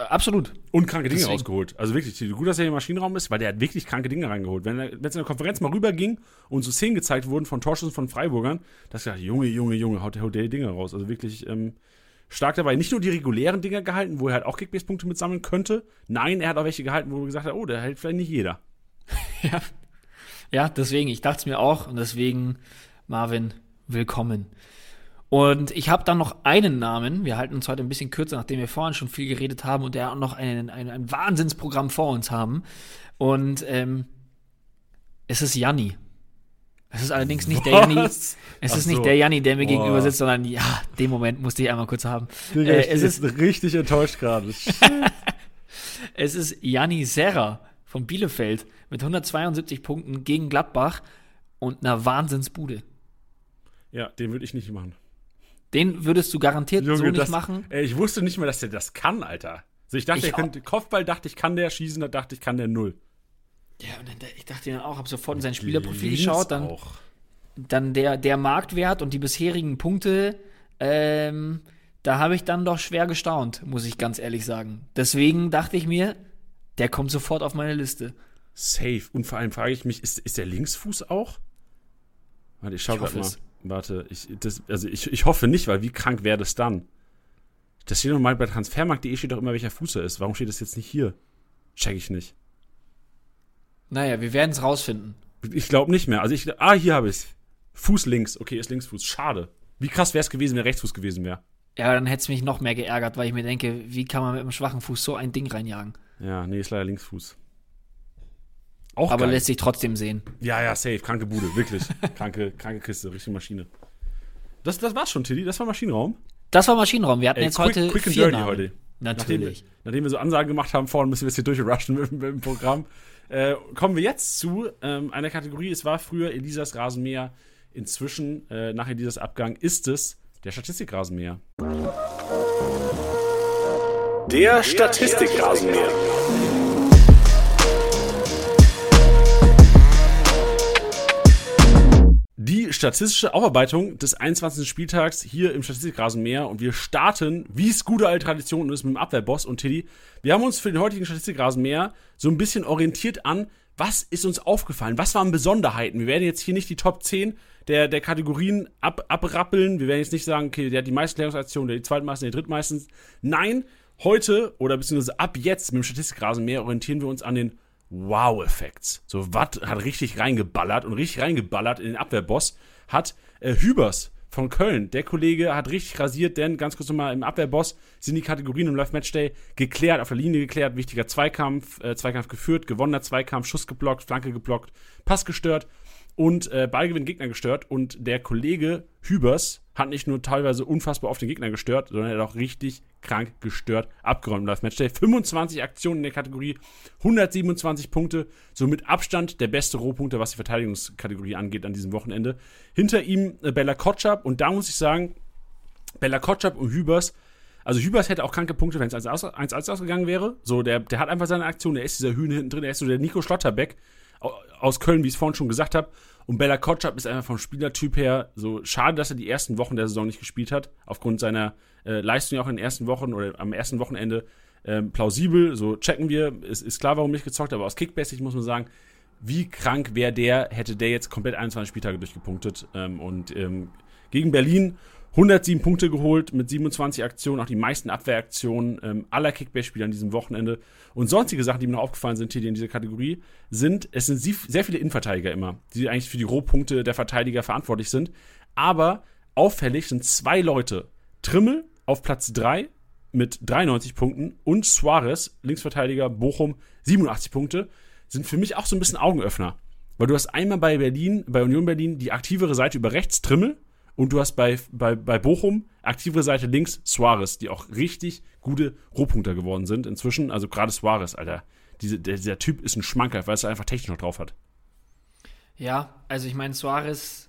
absolut. Und kranke Dinge Deswegen. rausgeholt. Also wirklich, gut, dass er im Maschinenraum ist, weil der hat wirklich kranke Dinge reingeholt. Wenn es in der Konferenz mal rüberging und so Szenen gezeigt wurden von Torschüssen von Freiburgern, das gesagt, Junge, Junge, Junge, haut, haut der die Dinge raus. Also wirklich ähm, stark dabei. Nicht nur die regulären Dinger gehalten, wo er halt auch Kickbase-Punkte mitsammeln könnte. Nein, er hat auch welche gehalten, wo er gesagt hat, oh, der hält vielleicht nicht jeder. ja. ja, deswegen, ich dachte es mir auch und deswegen, Marvin, willkommen. Und ich habe dann noch einen Namen. Wir halten uns heute ein bisschen kürzer, nachdem wir vorhin schon viel geredet haben und der auch noch ein, ein, ein Wahnsinnsprogramm vor uns haben. Und ähm, es ist Janni. Es ist allerdings nicht Was? der Janni. Es Ach ist so. nicht der Janni, der mir Boah. gegenüber sitzt, sondern ja, den Moment musste ich einmal kurz haben. Digga, äh, es ist richtig enttäuscht gerade. es ist Janni Serra von Bielefeld mit 172 Punkten gegen Gladbach und einer Wahnsinnsbude. Ja, den würde ich nicht machen. Den würdest du garantiert Junge, so nicht das, machen. Ey, ich wusste nicht mehr, dass der das kann, Alter. Also ich dachte, Ich er könnte, Kopfball dachte ich, kann der schießen, da dachte ich, kann der null. Ja, und dann, ich dachte dann auch, habe sofort in sein Spielerprofil geschaut, dann, auch. dann der, der Marktwert und die bisherigen Punkte, ähm, da habe ich dann doch schwer gestaunt, muss ich ganz ehrlich sagen. Deswegen dachte ich mir, der kommt sofort auf meine Liste. Safe. Und vor allem frage ich mich, ist, ist der Linksfuß auch? Warte, ich schau hoffe mal. es. Warte, ich, das, also ich, ich hoffe nicht, weil wie krank wäre das dann? Das steht nochmal bei transfermarkt.de steht doch immer, welcher Fuß er ist. Warum steht das jetzt nicht hier? Check ich nicht. Naja, wir werden es rausfinden. Ich glaube nicht mehr. Also ich, ah, hier habe ich Fuß links. Okay, ist Linksfuß. Schade. Wie krass wäre es gewesen, wenn Rechtsfuß gewesen wäre? Ja, dann hätte es mich noch mehr geärgert, weil ich mir denke, wie kann man mit einem schwachen Fuß so ein Ding reinjagen? Ja, nee, ist leider Linksfuß. Auch Aber geil. lässt sich trotzdem sehen. Ja, ja, safe. Kranke Bude, wirklich. kranke, kranke Kiste, richtige Maschine. Das, das war's schon, Tilly. Das war Maschinenraum. Das war Maschinenraum. Wir hatten Ey, jetzt quick, heute quick and vier dirty Namen. heute. Nachdem, Natürlich. nachdem wir so Ansagen gemacht haben vorhin, müssen wir jetzt hier durchrushen mit, mit dem Programm. Äh, kommen wir jetzt zu ähm, einer Kategorie. Es war früher Elisas Rasenmäher. Inzwischen, äh, nach Elisas Abgang, ist es der Statistikrasenmäher. Der Statistikrasenmäher. Die statistische Aufarbeitung des 21. Spieltags hier im Statistikrasenmäher und wir starten, wie es gute alte Tradition ist, mit dem Abwehrboss und Tiddy. Wir haben uns für den heutigen Statistikrasenmäher so ein bisschen orientiert an, was ist uns aufgefallen, was waren Besonderheiten. Wir werden jetzt hier nicht die Top 10 der, der Kategorien ab, abrappeln. Wir werden jetzt nicht sagen, okay, der hat die meisten Klärungsaktionen, der die zweitmeisten, der drittmeisten. Nein, heute oder beziehungsweise ab jetzt mit dem Statistikrasenmäher orientieren wir uns an den Wow-Effekts. So, Watt hat richtig reingeballert und richtig reingeballert in den Abwehrboss hat äh, Hübers von Köln. Der Kollege hat richtig rasiert, denn ganz kurz nochmal im Abwehrboss sind die Kategorien im Live Matchday geklärt, auf der Linie geklärt, wichtiger Zweikampf, äh, Zweikampf geführt, gewonnener Zweikampf, Schuss geblockt, Flanke geblockt, Pass gestört und äh, Ballgewinn Gegner gestört. Und der Kollege Hübers hat nicht nur teilweise unfassbar oft den Gegner gestört, sondern er hat auch richtig krank gestört abgeräumt. Live Matchday. 25 Aktionen in der Kategorie, 127 Punkte, somit Abstand der beste Rohpunkte, was die Verteidigungskategorie angeht an diesem Wochenende. Hinter ihm äh, Bella Kotschap. Und da muss ich sagen, Bella Kotschap und Hübers also Hübers hätte auch kranke Punkte, wenn es 1-1 ausgegangen wäre. So, der, der hat einfach seine Aktion, der ist dieser Hühne hinten drin, der ist so der Nico Schlotterbeck aus Köln, wie ich es vorhin schon gesagt habe. Und Bella Kotschap ist einfach vom Spielertyp her so schade, dass er die ersten Wochen der Saison nicht gespielt hat, aufgrund seiner äh, Leistung auch in den ersten Wochen oder am ersten Wochenende ähm, plausibel. So checken wir, ist, ist klar, warum nicht gezockt, aber aus Kickbasic muss man sagen, wie krank wäre der, hätte der jetzt komplett 21 Spieltage durchgepunktet. Ähm, und ähm, gegen Berlin 107 Punkte geholt mit 27 Aktionen, auch die meisten Abwehraktionen ähm, aller Kickbase-Spieler an diesem Wochenende. Und sonstige Sachen, die mir noch aufgefallen sind, Teddy, in dieser Kategorie, sind, es sind sehr viele Innenverteidiger immer, die eigentlich für die Rohpunkte der Verteidiger verantwortlich sind. Aber auffällig sind zwei Leute. Trimmel auf Platz 3 mit 93 Punkten und Suarez, Linksverteidiger Bochum, 87 Punkte, sind für mich auch so ein bisschen Augenöffner. Weil du hast einmal bei Berlin, bei Union Berlin, die aktivere Seite über rechts, Trimmel, und du hast bei, bei, bei Bochum aktivere Seite links Suarez, die auch richtig gute Rohpunkter geworden sind inzwischen. Also gerade Suarez, Alter. Diese, der, dieser Typ ist ein Schmanker, weil es einfach technisch noch drauf hat. Ja, also ich meine, Suarez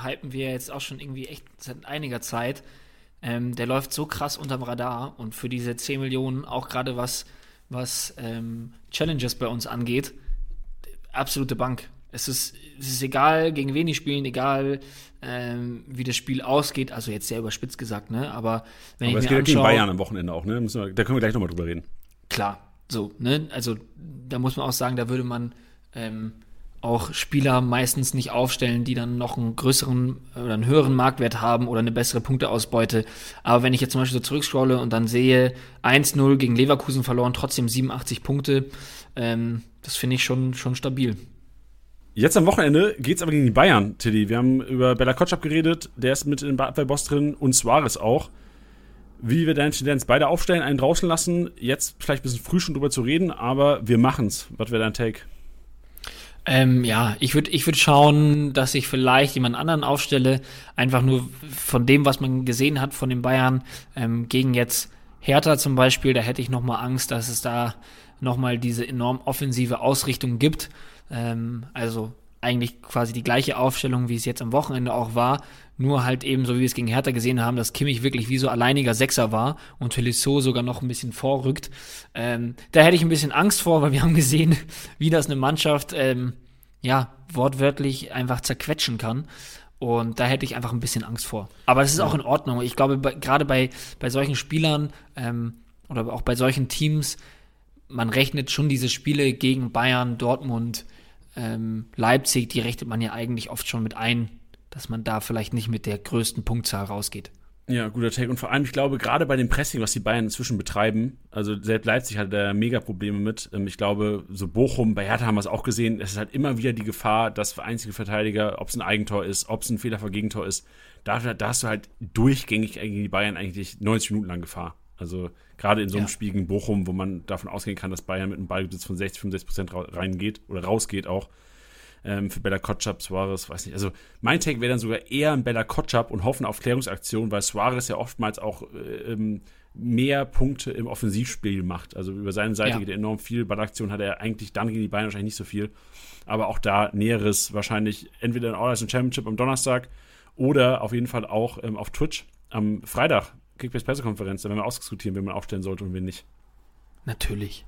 hypen wir jetzt auch schon irgendwie echt seit einiger Zeit. Ähm, der läuft so krass unterm Radar und für diese 10 Millionen, auch gerade was, was ähm, Challenges bei uns angeht, absolute Bank. Es ist, es ist egal, gegen wen die spielen, egal ähm, wie das Spiel ausgeht, also jetzt sehr überspitzt gesagt, ne? Aber wenn Aber es ich geht mir gegen anschaue, Bayern am Wochenende auch, ne? Wir, da können wir gleich nochmal drüber reden. Klar, so, ne? Also da muss man auch sagen, da würde man ähm, auch Spieler meistens nicht aufstellen, die dann noch einen größeren oder einen höheren Marktwert haben oder eine bessere Punkteausbeute. Aber wenn ich jetzt zum Beispiel so zurückscrolle und dann sehe, 1-0 gegen Leverkusen verloren, trotzdem 87 Punkte, ähm, das finde ich schon, schon stabil. Jetzt am Wochenende geht's aber gegen die Bayern, Tilly. Wir haben über Bella Kotschap geredet, der ist mit im Abwehrboss drin und Suarez auch. Wie wir deine Tendenz beide aufstellen, einen draußen lassen, jetzt vielleicht ein bisschen früh schon drüber zu reden, aber wir machen's. Was wäre dein Take? Ähm, ja, ich würde ich würd schauen, dass ich vielleicht jemand anderen aufstelle, einfach nur von dem, was man gesehen hat von den Bayern, ähm, gegen jetzt Hertha zum Beispiel, da hätte ich noch mal Angst, dass es da nochmal diese enorm offensive Ausrichtung gibt. Ähm, also eigentlich quasi die gleiche Aufstellung, wie es jetzt am Wochenende auch war, nur halt eben so, wie wir es gegen Hertha gesehen haben, dass Kimmich wirklich wie so alleiniger Sechser war und Tolisso sogar noch ein bisschen vorrückt. Ähm, da hätte ich ein bisschen Angst vor, weil wir haben gesehen, wie das eine Mannschaft, ähm, ja, wortwörtlich einfach zerquetschen kann. Und da hätte ich einfach ein bisschen Angst vor. Aber es ist auch in Ordnung. Ich glaube, bei, gerade bei, bei solchen Spielern ähm, oder auch bei solchen Teams, man rechnet schon diese Spiele gegen Bayern, Dortmund, ähm, Leipzig, die rechnet man ja eigentlich oft schon mit ein, dass man da vielleicht nicht mit der größten Punktzahl rausgeht. Ja, guter Take. Und vor allem, ich glaube, gerade bei dem Pressing, was die Bayern inzwischen betreiben, also selbst Leipzig hatte da mega Probleme mit. Ähm, ich glaube, so Bochum, bei Hertha haben wir es auch gesehen, es ist halt immer wieder die Gefahr, dass für einzige Verteidiger, ob es ein Eigentor ist, ob es ein Fehler vor Gegentor ist, da, da hast du halt durchgängig gegen die Bayern eigentlich 90 Minuten lang Gefahr. Also gerade in so einem ja. Spiel gegen Bochum, wo man davon ausgehen kann, dass Bayern mit einem Ballbesitz von 60, 65 Prozent reingeht oder rausgeht auch. Ähm, für Bella Kotschap, Suarez, weiß nicht. Also mein Take wäre dann sogar eher ein Bella Kotschap und hoffen auf Klärungsaktionen, weil Suarez ja oftmals auch äh, ähm, mehr Punkte im Offensivspiel macht. Also über seine Seite ja. geht er enorm viel. Ballaktion hat er eigentlich dann gegen die Bayern wahrscheinlich nicht so viel. Aber auch da Näheres wahrscheinlich entweder in All Championship am Donnerstag oder auf jeden Fall auch ähm, auf Twitch am Freitag Kickbase Pressekonferenz, da werden wir ausdiskutieren, wen man aufstellen sollte und wen nicht. Natürlich.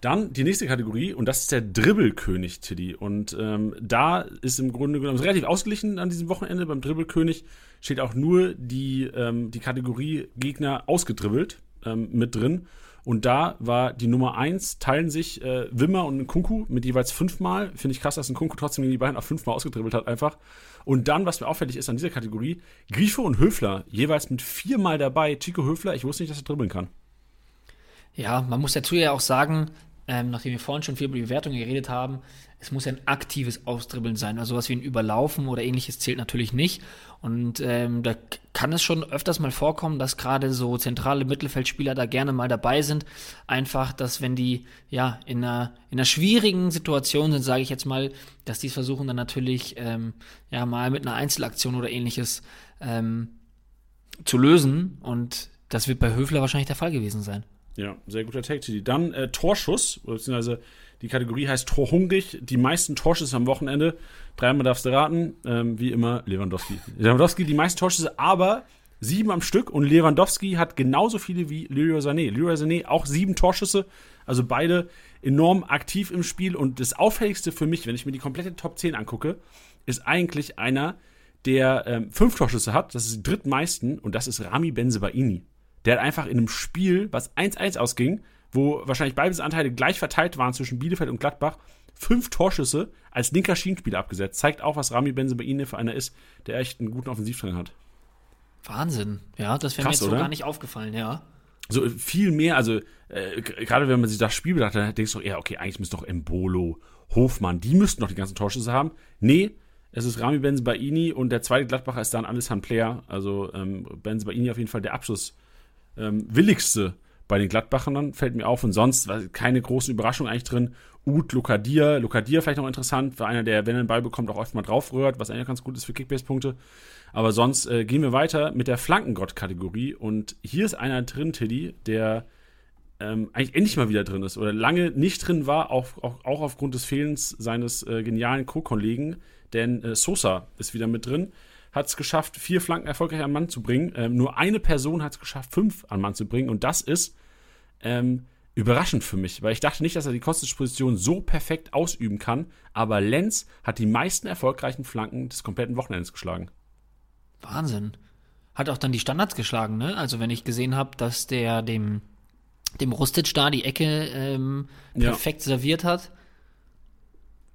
Dann die nächste Kategorie und das ist der Dribbelkönig, Tiddy. Und ähm, da ist im Grunde genommen relativ ausgeglichen an diesem Wochenende. Beim Dribbelkönig steht auch nur die, ähm, die Kategorie Gegner ausgedribbelt ähm, mit drin. Und da war die Nummer 1, teilen sich äh, Wimmer und Kunku mit jeweils fünfmal. Finde ich krass, dass ein Kunku trotzdem gegen die beiden auch fünfmal ausgedribbelt hat, einfach. Und dann, was mir auffällig ist an dieser Kategorie, Grifo und Höfler jeweils mit viermal dabei. Chico Höfler, ich wusste nicht, dass er dribbeln kann. Ja, man muss dazu ja auch sagen, ähm, nachdem wir vorhin schon viel über die Bewertung geredet haben, es muss ein aktives Ausdribbeln sein. Also sowas wie ein Überlaufen oder ähnliches zählt natürlich nicht. Und ähm, da kann es schon öfters mal vorkommen, dass gerade so zentrale Mittelfeldspieler da gerne mal dabei sind. Einfach, dass wenn die ja in einer, in einer schwierigen Situation sind, sage ich jetzt mal, dass die es versuchen dann natürlich ähm, ja mal mit einer Einzelaktion oder ähnliches ähm, zu lösen. Und das wird bei Höfler wahrscheinlich der Fall gewesen sein. Ja, sehr guter Take, Dann äh, Torschuss, beziehungsweise die Kategorie heißt Torhungrig. Die meisten Torschüsse am Wochenende. Dreimal darfst du raten. Ähm, wie immer Lewandowski. Lewandowski die meisten Torschüsse, aber sieben am Stück. Und Lewandowski hat genauso viele wie Leroy Sané. Leroy Sané auch sieben Torschüsse. Also beide enorm aktiv im Spiel. Und das Auffälligste für mich, wenn ich mir die komplette Top 10 angucke, ist eigentlich einer, der ähm, fünf Torschüsse hat. Das ist die drittmeisten. Und das ist Rami Benzebaini. Der hat einfach in einem Spiel, was 1-1 ausging, wo wahrscheinlich beide Anteile gleich verteilt waren zwischen Bielefeld und Gladbach, fünf Torschüsse als linker Schienenspieler abgesetzt. Zeigt auch, was Rami Benze bei Ihnen für einer ist, der echt einen guten Offensivtrainer hat. Wahnsinn. Ja, das wäre mir jetzt so gar nicht aufgefallen, ja. So viel mehr, also äh, gerade wenn man sich das Spiel bedacht, dann denkst du, ja, okay, eigentlich müsste doch Embolo, Hofmann, die müssten doch die ganzen Torschüsse haben. Nee, es ist Rami Benzebaini und der zweite Gladbacher ist dann Alessandro Player. Also ähm, Benzebaini auf jeden Fall der Abschluss ähm, willigste bei den Gladbachern fällt mir auf. Und sonst keine großen Überraschungen eigentlich drin. Uth, Lukadir, Lukadir vielleicht noch interessant, für einer, der, wenn er den Ball bekommt, auch oft mal draufrührt, was eigentlich ganz gut ist für Kickbase-Punkte. Aber sonst äh, gehen wir weiter mit der Flankengott-Kategorie. Und hier ist einer drin, Tilly, der ähm, eigentlich endlich mal wieder drin ist oder lange nicht drin war, auch, auch, auch aufgrund des Fehlens seines äh, genialen Co-Kollegen. Denn äh, Sosa ist wieder mit drin hat es geschafft, vier Flanken erfolgreich an Mann zu bringen. Ähm, nur eine Person hat es geschafft, fünf an Mann zu bringen. Und das ist ähm, überraschend für mich, weil ich dachte nicht, dass er die kostische Position so perfekt ausüben kann. Aber Lenz hat die meisten erfolgreichen Flanken des kompletten Wochenendes geschlagen. Wahnsinn. Hat auch dann die Standards geschlagen, ne? Also wenn ich gesehen habe, dass der dem, dem Rustic da die Ecke ähm, perfekt ja. serviert hat.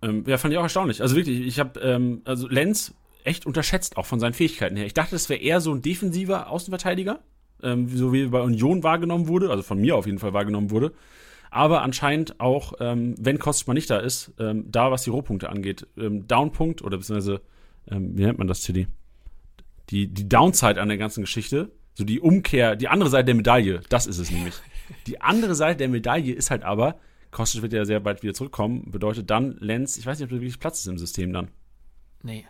Ähm, ja, fand ich auch erstaunlich. Also wirklich, ich habe, ähm, also Lenz echt unterschätzt, auch von seinen Fähigkeiten her. Ich dachte, das wäre eher so ein defensiver Außenverteidiger, ähm, so wie er bei Union wahrgenommen wurde, also von mir auf jeden Fall wahrgenommen wurde. Aber anscheinend auch, ähm, wenn Kostic mal nicht da ist, ähm, da was die Rohpunkte angeht, ähm, Downpunkt oder beziehungsweise, ähm, wie nennt man das, Tilly? Die, die Downside an der ganzen Geschichte, so die Umkehr, die andere Seite der Medaille, das ist es nämlich. Die andere Seite der Medaille ist halt aber, Kostic wird ja sehr bald wieder zurückkommen, bedeutet dann Lenz, ich weiß nicht, ob da wirklich Platz ist im System dann. Nee,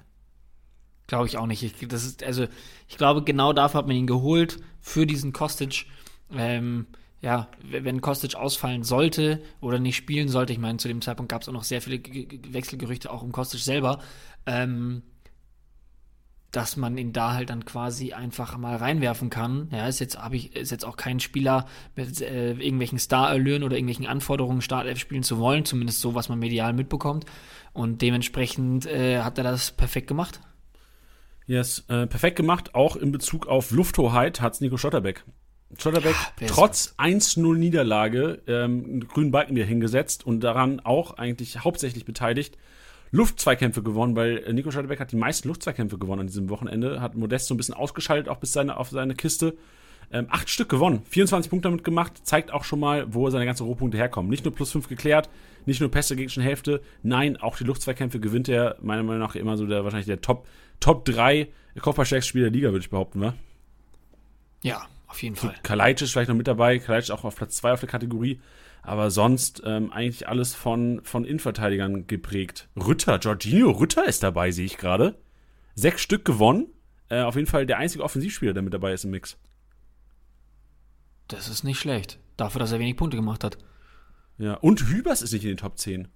Glaube ich auch nicht. Ich, das ist, also, ich glaube, genau dafür hat man ihn geholt, für diesen Kostic. Ähm, ja, wenn Kostic ausfallen sollte oder nicht spielen sollte, ich meine, zu dem Zeitpunkt gab es auch noch sehr viele Wechselgerüchte, auch um Kostic selber, ähm, dass man ihn da halt dann quasi einfach mal reinwerfen kann. Ja, ist jetzt habe ich ist jetzt auch kein Spieler mit äh, irgendwelchen Starallüren oder irgendwelchen Anforderungen Startelf spielen zu wollen, zumindest so was man medial mitbekommt und dementsprechend äh, hat er das perfekt gemacht. Yes, äh, perfekt gemacht, auch in Bezug auf Lufthoheit hat es Nico Schotterbeck. Schotterbeck ja, trotz 1-0 Niederlage ähm, einen grünen Balken wieder hingesetzt und daran auch eigentlich hauptsächlich beteiligt. Luftzweikämpfe gewonnen, weil Nico Schotterbeck hat die meisten Luftzweikämpfe gewonnen an diesem Wochenende, hat Modest so ein bisschen ausgeschaltet, auch bis seine, auf seine Kiste. Ähm, acht Stück gewonnen, 24 Punkte damit gemacht, zeigt auch schon mal, wo seine ganzen Rohpunkte herkommen. Nicht nur plus 5 geklärt, nicht nur Pässe gegen schon Hälfte, nein, auch die Luftzweikämpfe gewinnt er meiner Meinung nach immer so der wahrscheinlich der Top, Top 3 Kopfballstärkste Spieler der Liga, würde ich behaupten, wa? Ja, auf jeden Fall. Kalajdzic ist vielleicht noch mit dabei, Kalajdzic auch auf Platz 2 auf der Kategorie. Aber sonst ähm, eigentlich alles von, von Innenverteidigern geprägt. Rütter, Jorginho Rütter ist dabei, sehe ich gerade. Sechs Stück gewonnen. Äh, auf jeden Fall der einzige Offensivspieler, der mit dabei ist im Mix. Das ist nicht schlecht. Dafür, dass er wenig Punkte gemacht hat. Ja, und Hübers ist nicht in den Top 10.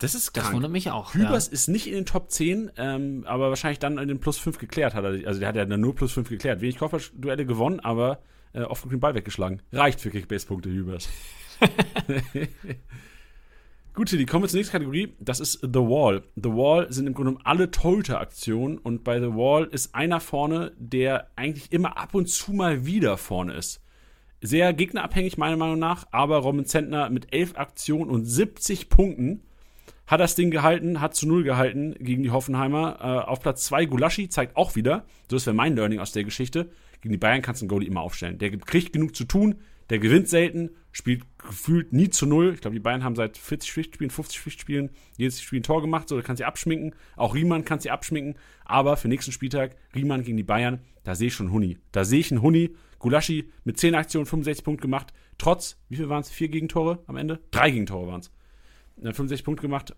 Das ist krank. Das wundert mich auch. Hübers ja. ist nicht in den Top 10, ähm, aber wahrscheinlich dann in den Plus 5 geklärt hat er. Also der hat ja nur Plus 5 geklärt. Wenig Kopfballduelle gewonnen, aber äh, oft den Ball weggeschlagen. Reicht für Kickbase-Punkte, Hübers. Gut, die kommen wir zur nächsten Kategorie. Das ist The Wall. The Wall sind im Grunde genommen alle Torhüter-Aktionen und bei The Wall ist einer vorne, der eigentlich immer ab und zu mal wieder vorne ist. Sehr gegnerabhängig, meiner Meinung nach, aber Robin Zentner mit 11 Aktionen und 70 Punkten hat das Ding gehalten, hat zu Null gehalten gegen die Hoffenheimer. Äh, auf Platz 2 Gulaschi zeigt auch wieder, so ist wäre mein Learning aus der Geschichte, gegen die Bayern kannst du einen Goalie immer aufstellen. Der kriegt genug zu tun, der gewinnt selten, spielt gefühlt nie zu Null. Ich glaube, die Bayern haben seit 40 Pflichtspielen, 50 Pflichtspielen jedes Spiel ein Tor gemacht, so, da kannst du abschminken. Auch Riemann kannst du abschminken, aber für nächsten Spieltag Riemann gegen die Bayern, da sehe ich schon Huni. Da sehe ich einen Huni. Gulaschi mit 10 Aktionen 65 Punkte gemacht, trotz, wie viel waren es? Vier Gegentore am Ende? Drei Gegentore waren es. 65 Punkte gemacht.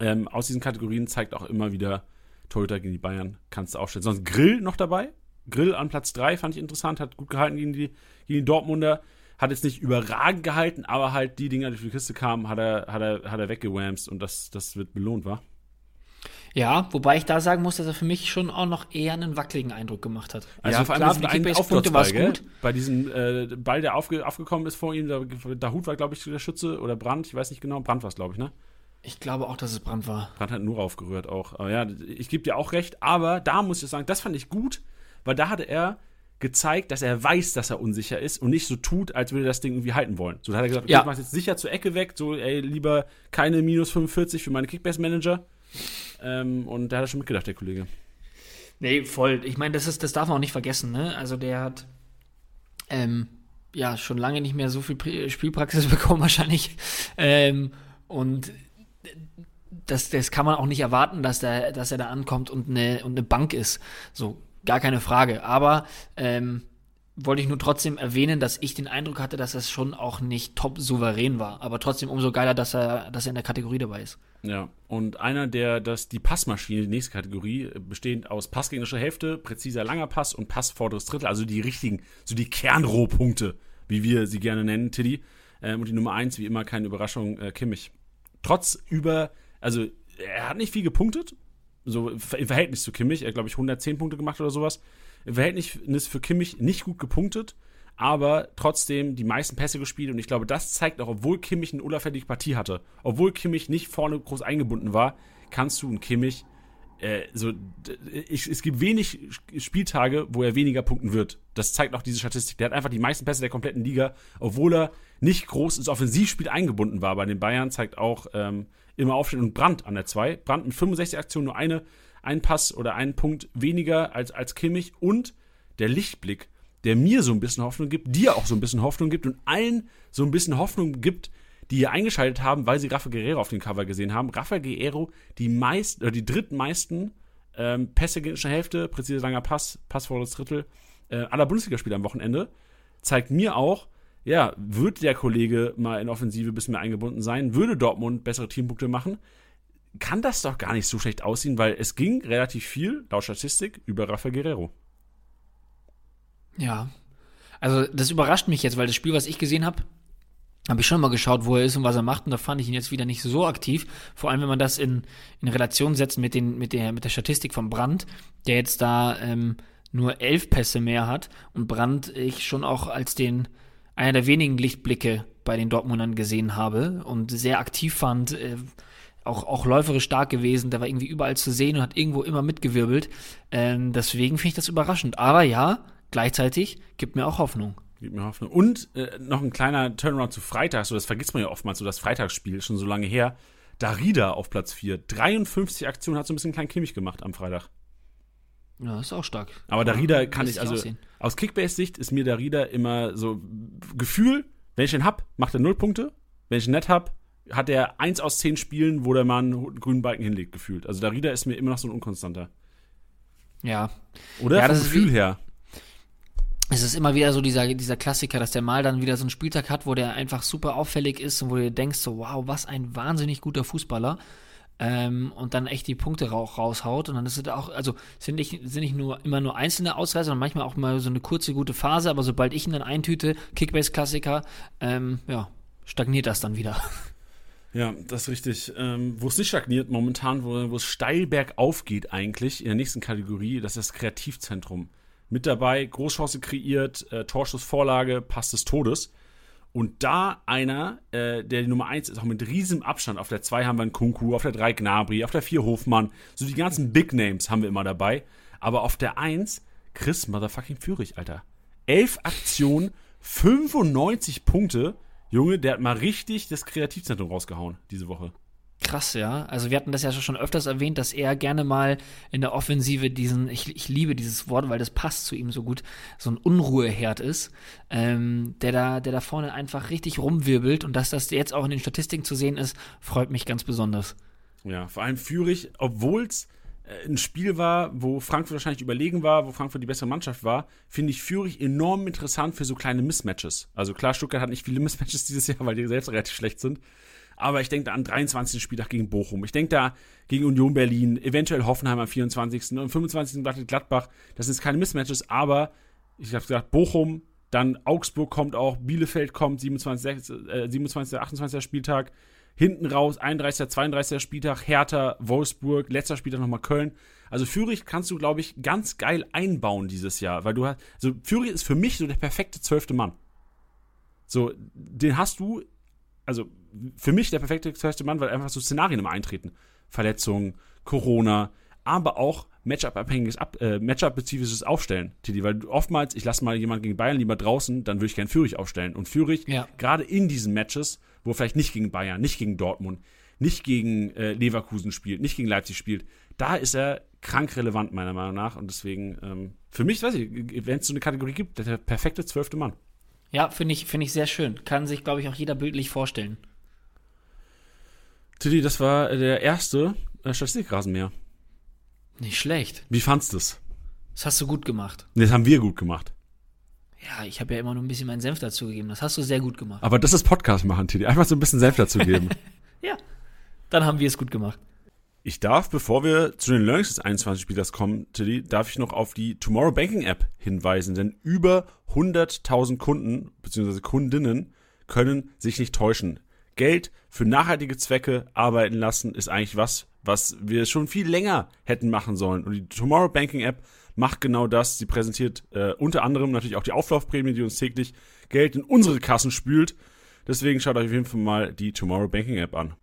Ähm, aus diesen Kategorien zeigt auch immer wieder Torhüter gegen die Bayern, kannst du aufstellen. Sonst Grill noch dabei. Grill an Platz 3 fand ich interessant, hat gut gehalten gegen die, gegen die Dortmunder. Hat jetzt nicht überragend gehalten, aber halt die Dinger, die für die Kiste kamen, hat er, hat er, hat er weggewamst und das, das wird belohnt, war. Ja, wobei ich da sagen muss, dass er für mich schon auch noch eher einen wackeligen Eindruck gemacht hat. Also ja, vor allem klar, die Kickbase-Punkte war es gut. Bei diesem äh, Ball, der aufge aufgekommen ist vor ihm, der, der Hut war, glaube ich, der Schütze oder Brand, ich weiß nicht genau, Brand war es, glaube ich, ne? Ich glaube auch, dass es Brand war. Brand hat nur aufgerührt auch. Aber ja, ich gebe dir auch recht, aber da muss ich sagen, das fand ich gut, weil da hatte er gezeigt, dass er weiß, dass er unsicher ist und nicht so tut, als würde er das Ding irgendwie halten wollen. So da hat er gesagt, okay, ja. ich mach jetzt sicher zur Ecke weg, so ey, lieber keine minus 45 für meine Kickbase-Manager. Ähm, und da hat er schon mitgedacht, der Kollege. Nee, voll. Ich meine, das das darf man auch nicht vergessen, ne? Also der hat ähm, ja schon lange nicht mehr so viel Spielpraxis bekommen, wahrscheinlich. Ähm, und das, das kann man auch nicht erwarten, dass, der, dass er da ankommt und eine, und eine Bank ist. So, gar keine Frage. Aber ähm, wollte ich nur trotzdem erwähnen, dass ich den Eindruck hatte, dass es schon auch nicht top souverän war. Aber trotzdem umso geiler, dass er, dass er in der Kategorie dabei ist. Ja, und einer, der das die Passmaschine, die nächste Kategorie, bestehend aus passgegnerischer Hälfte, präziser langer Pass und Pass vorderes Drittel, also die richtigen, so die Kernrohpunkte, wie wir sie gerne nennen, Tiddy. Ähm, und die Nummer eins, wie immer, keine Überraschung, äh, Kimmich. Trotz über, also er hat nicht viel gepunktet, so im Verhältnis zu Kimmich, er hat, glaube ich, 110 Punkte gemacht oder sowas. Im Verhältnis für Kimmich nicht gut gepunktet, aber trotzdem die meisten Pässe gespielt und ich glaube, das zeigt auch, obwohl Kimmich eine unauffällige Partie hatte, obwohl Kimmich nicht vorne groß eingebunden war, kannst du einen Kimmich so, ich, es gibt wenig Spieltage, wo er weniger punkten wird. Das zeigt auch diese Statistik. Der hat einfach die meisten Pässe der kompletten Liga, obwohl er nicht groß ins Offensivspiel eingebunden war bei den Bayern, zeigt auch ähm, immer Aufstehen und Brand an der 2. Brand mit 65 Aktionen nur eine, ein Pass oder einen Punkt weniger als, als Kimmich und der Lichtblick, der mir so ein bisschen Hoffnung gibt, dir auch so ein bisschen Hoffnung gibt und allen so ein bisschen Hoffnung gibt, die hier eingeschaltet haben, weil sie Rafa Guerrero auf dem Cover gesehen haben. Rafa Guerrero, die meisten, oder die drittmeisten ähm, Pässe gegnerischer Hälfte, präziser langer Pass, Pass vor das Drittel äh, aller Bundesligaspieler am Wochenende, zeigt mir auch, ja, wird der Kollege mal in Offensive ein bisschen mehr eingebunden sein, würde Dortmund bessere Teampunkte machen, kann das doch gar nicht so schlecht aussehen, weil es ging relativ viel, laut Statistik, über Rafa Guerrero. Ja. Also das überrascht mich jetzt, weil das Spiel, was ich gesehen habe, habe ich schon mal geschaut, wo er ist und was er macht, und da fand ich ihn jetzt wieder nicht so aktiv. Vor allem, wenn man das in, in Relation setzt mit, den, mit, der, mit der Statistik von Brandt, der jetzt da ähm, nur elf Pässe mehr hat und Brandt ich schon auch als den einer der wenigen Lichtblicke bei den Dortmundern gesehen habe und sehr aktiv fand, äh, auch, auch läuferisch stark gewesen, der war irgendwie überall zu sehen und hat irgendwo immer mitgewirbelt. Ähm, deswegen finde ich das überraschend. Aber ja, gleichzeitig gibt mir auch Hoffnung. Gibt mir Hoffnung. Und äh, noch ein kleiner Turnaround zu Freitag, so das vergisst man ja oftmals, so das Freitagsspiel, schon so lange her. Darida auf Platz 4. 53 Aktionen hat so ein bisschen klein Kimmich gemacht am Freitag. Ja, ist auch stark. Aber Darida kann ich, also aussehen. aus Kickbase-Sicht ist mir Darida immer so Gefühl, wenn ich ihn hab, macht er 0 Punkte. Wenn ich ihn nicht hab, hat er 1 aus 10 Spielen, wo der Mann einen grünen Balken hinlegt, gefühlt. Also Darida ist mir immer noch so ein unkonstanter. Ja. Oder ja, vom Gefühl her es ist immer wieder so dieser, dieser Klassiker, dass der Mal dann wieder so einen Spieltag hat, wo der einfach super auffällig ist und wo du denkst so, wow, was ein wahnsinnig guter Fußballer. Ähm, und dann echt die Punkte raushaut. Und dann ist es auch, also sind nicht, sind nicht nur immer nur einzelne Ausreißer, sondern manchmal auch mal so eine kurze, gute Phase, aber sobald ich ihn dann eintüte, Kickbase-Klassiker, ähm, ja, stagniert das dann wieder. Ja, das ist richtig. Ähm, wo es nicht stagniert momentan, wo, wo es steil bergauf geht eigentlich, in der nächsten Kategorie, das ist das Kreativzentrum. Mit dabei, Großchance kreiert, äh, Torschussvorlage, Pass des Todes. Und da einer, äh, der die Nummer 1 ist, auch mit riesigem Abstand. Auf der 2 haben wir einen Kunku, auf der 3 Gnabry, auf der 4 Hofmann. So die ganzen Big Names haben wir immer dabei. Aber auf der 1 Chris Motherfucking Führig, Alter. 11 Aktionen, 95 Punkte. Junge, der hat mal richtig das Kreativzentrum rausgehauen diese Woche. Krass, ja. Also wir hatten das ja schon öfters erwähnt, dass er gerne mal in der Offensive diesen, ich, ich liebe dieses Wort, weil das passt zu ihm so gut, so ein Unruheherd ist, ähm, der da, der da vorne einfach richtig rumwirbelt und dass das jetzt auch in den Statistiken zu sehen ist, freut mich ganz besonders. Ja, vor allem Führig, obwohl es ein Spiel war, wo Frankfurt wahrscheinlich überlegen war, wo Frankfurt die bessere Mannschaft war, finde ich Führig enorm interessant für so kleine Mismatches. Also klar, Stuttgart hat nicht viele Mismatches dieses Jahr, weil die selbst relativ schlecht sind. Aber ich denke da an 23. Spieltag gegen Bochum. Ich denke da gegen Union Berlin, eventuell Hoffenheim am 24. und 25. Gladbach. Das sind keine Mismatches, aber ich habe gesagt, Bochum, dann Augsburg kommt auch, Bielefeld kommt, 27. Äh, 27. 28. Spieltag. Hinten raus, 31. 32. Spieltag, Hertha, Wolfsburg, letzter Spieltag nochmal Köln. Also Fürich kannst du, glaube ich, ganz geil einbauen dieses Jahr, weil du hast, also Fürich ist für mich so der perfekte zwölfte Mann. So, den hast du, also für mich der perfekte zwölfte Mann, weil einfach so Szenarien immer eintreten. Verletzungen, Corona, aber auch Matchup-abhängiges, äh, Matchup-spezifisches Aufstellen, Titi, weil oftmals, ich lasse mal jemanden gegen Bayern lieber draußen, dann würde ich gern Fürich aufstellen. Und Fürich, ja. gerade in diesen Matches, wo er vielleicht nicht gegen Bayern, nicht gegen Dortmund, nicht gegen äh, Leverkusen spielt, nicht gegen Leipzig spielt, da ist er krank relevant, meiner Meinung nach. Und deswegen, ähm, für mich, weiß ich, wenn es so eine Kategorie gibt, der perfekte zwölfte Mann. Ja, finde ich, find ich sehr schön. Kann sich, glaube ich, auch jeder bildlich vorstellen. Tilly, das war der erste äh, Statistikrasenmäher. Nicht schlecht. Wie fandst du es? Das hast du gut gemacht. Das haben wir gut gemacht. Ja, ich habe ja immer nur ein bisschen meinen Senf dazu gegeben. Das hast du sehr gut gemacht. Aber das ist Podcast machen, Tilly. Einfach so ein bisschen Senf dazu geben. ja, dann haben wir es gut gemacht. Ich darf, bevor wir zu den Learnings des 21 Spielers kommen, Tilly, darf ich noch auf die Tomorrow Banking App hinweisen, denn über 100.000 Kunden bzw. Kundinnen können sich nicht täuschen. Geld für nachhaltige Zwecke arbeiten lassen, ist eigentlich was, was wir schon viel länger hätten machen sollen. Und die Tomorrow Banking App macht genau das. Sie präsentiert äh, unter anderem natürlich auch die Auflaufprämie, die uns täglich Geld in unsere Kassen spült. Deswegen schaut euch auf jeden Fall mal die Tomorrow Banking App an.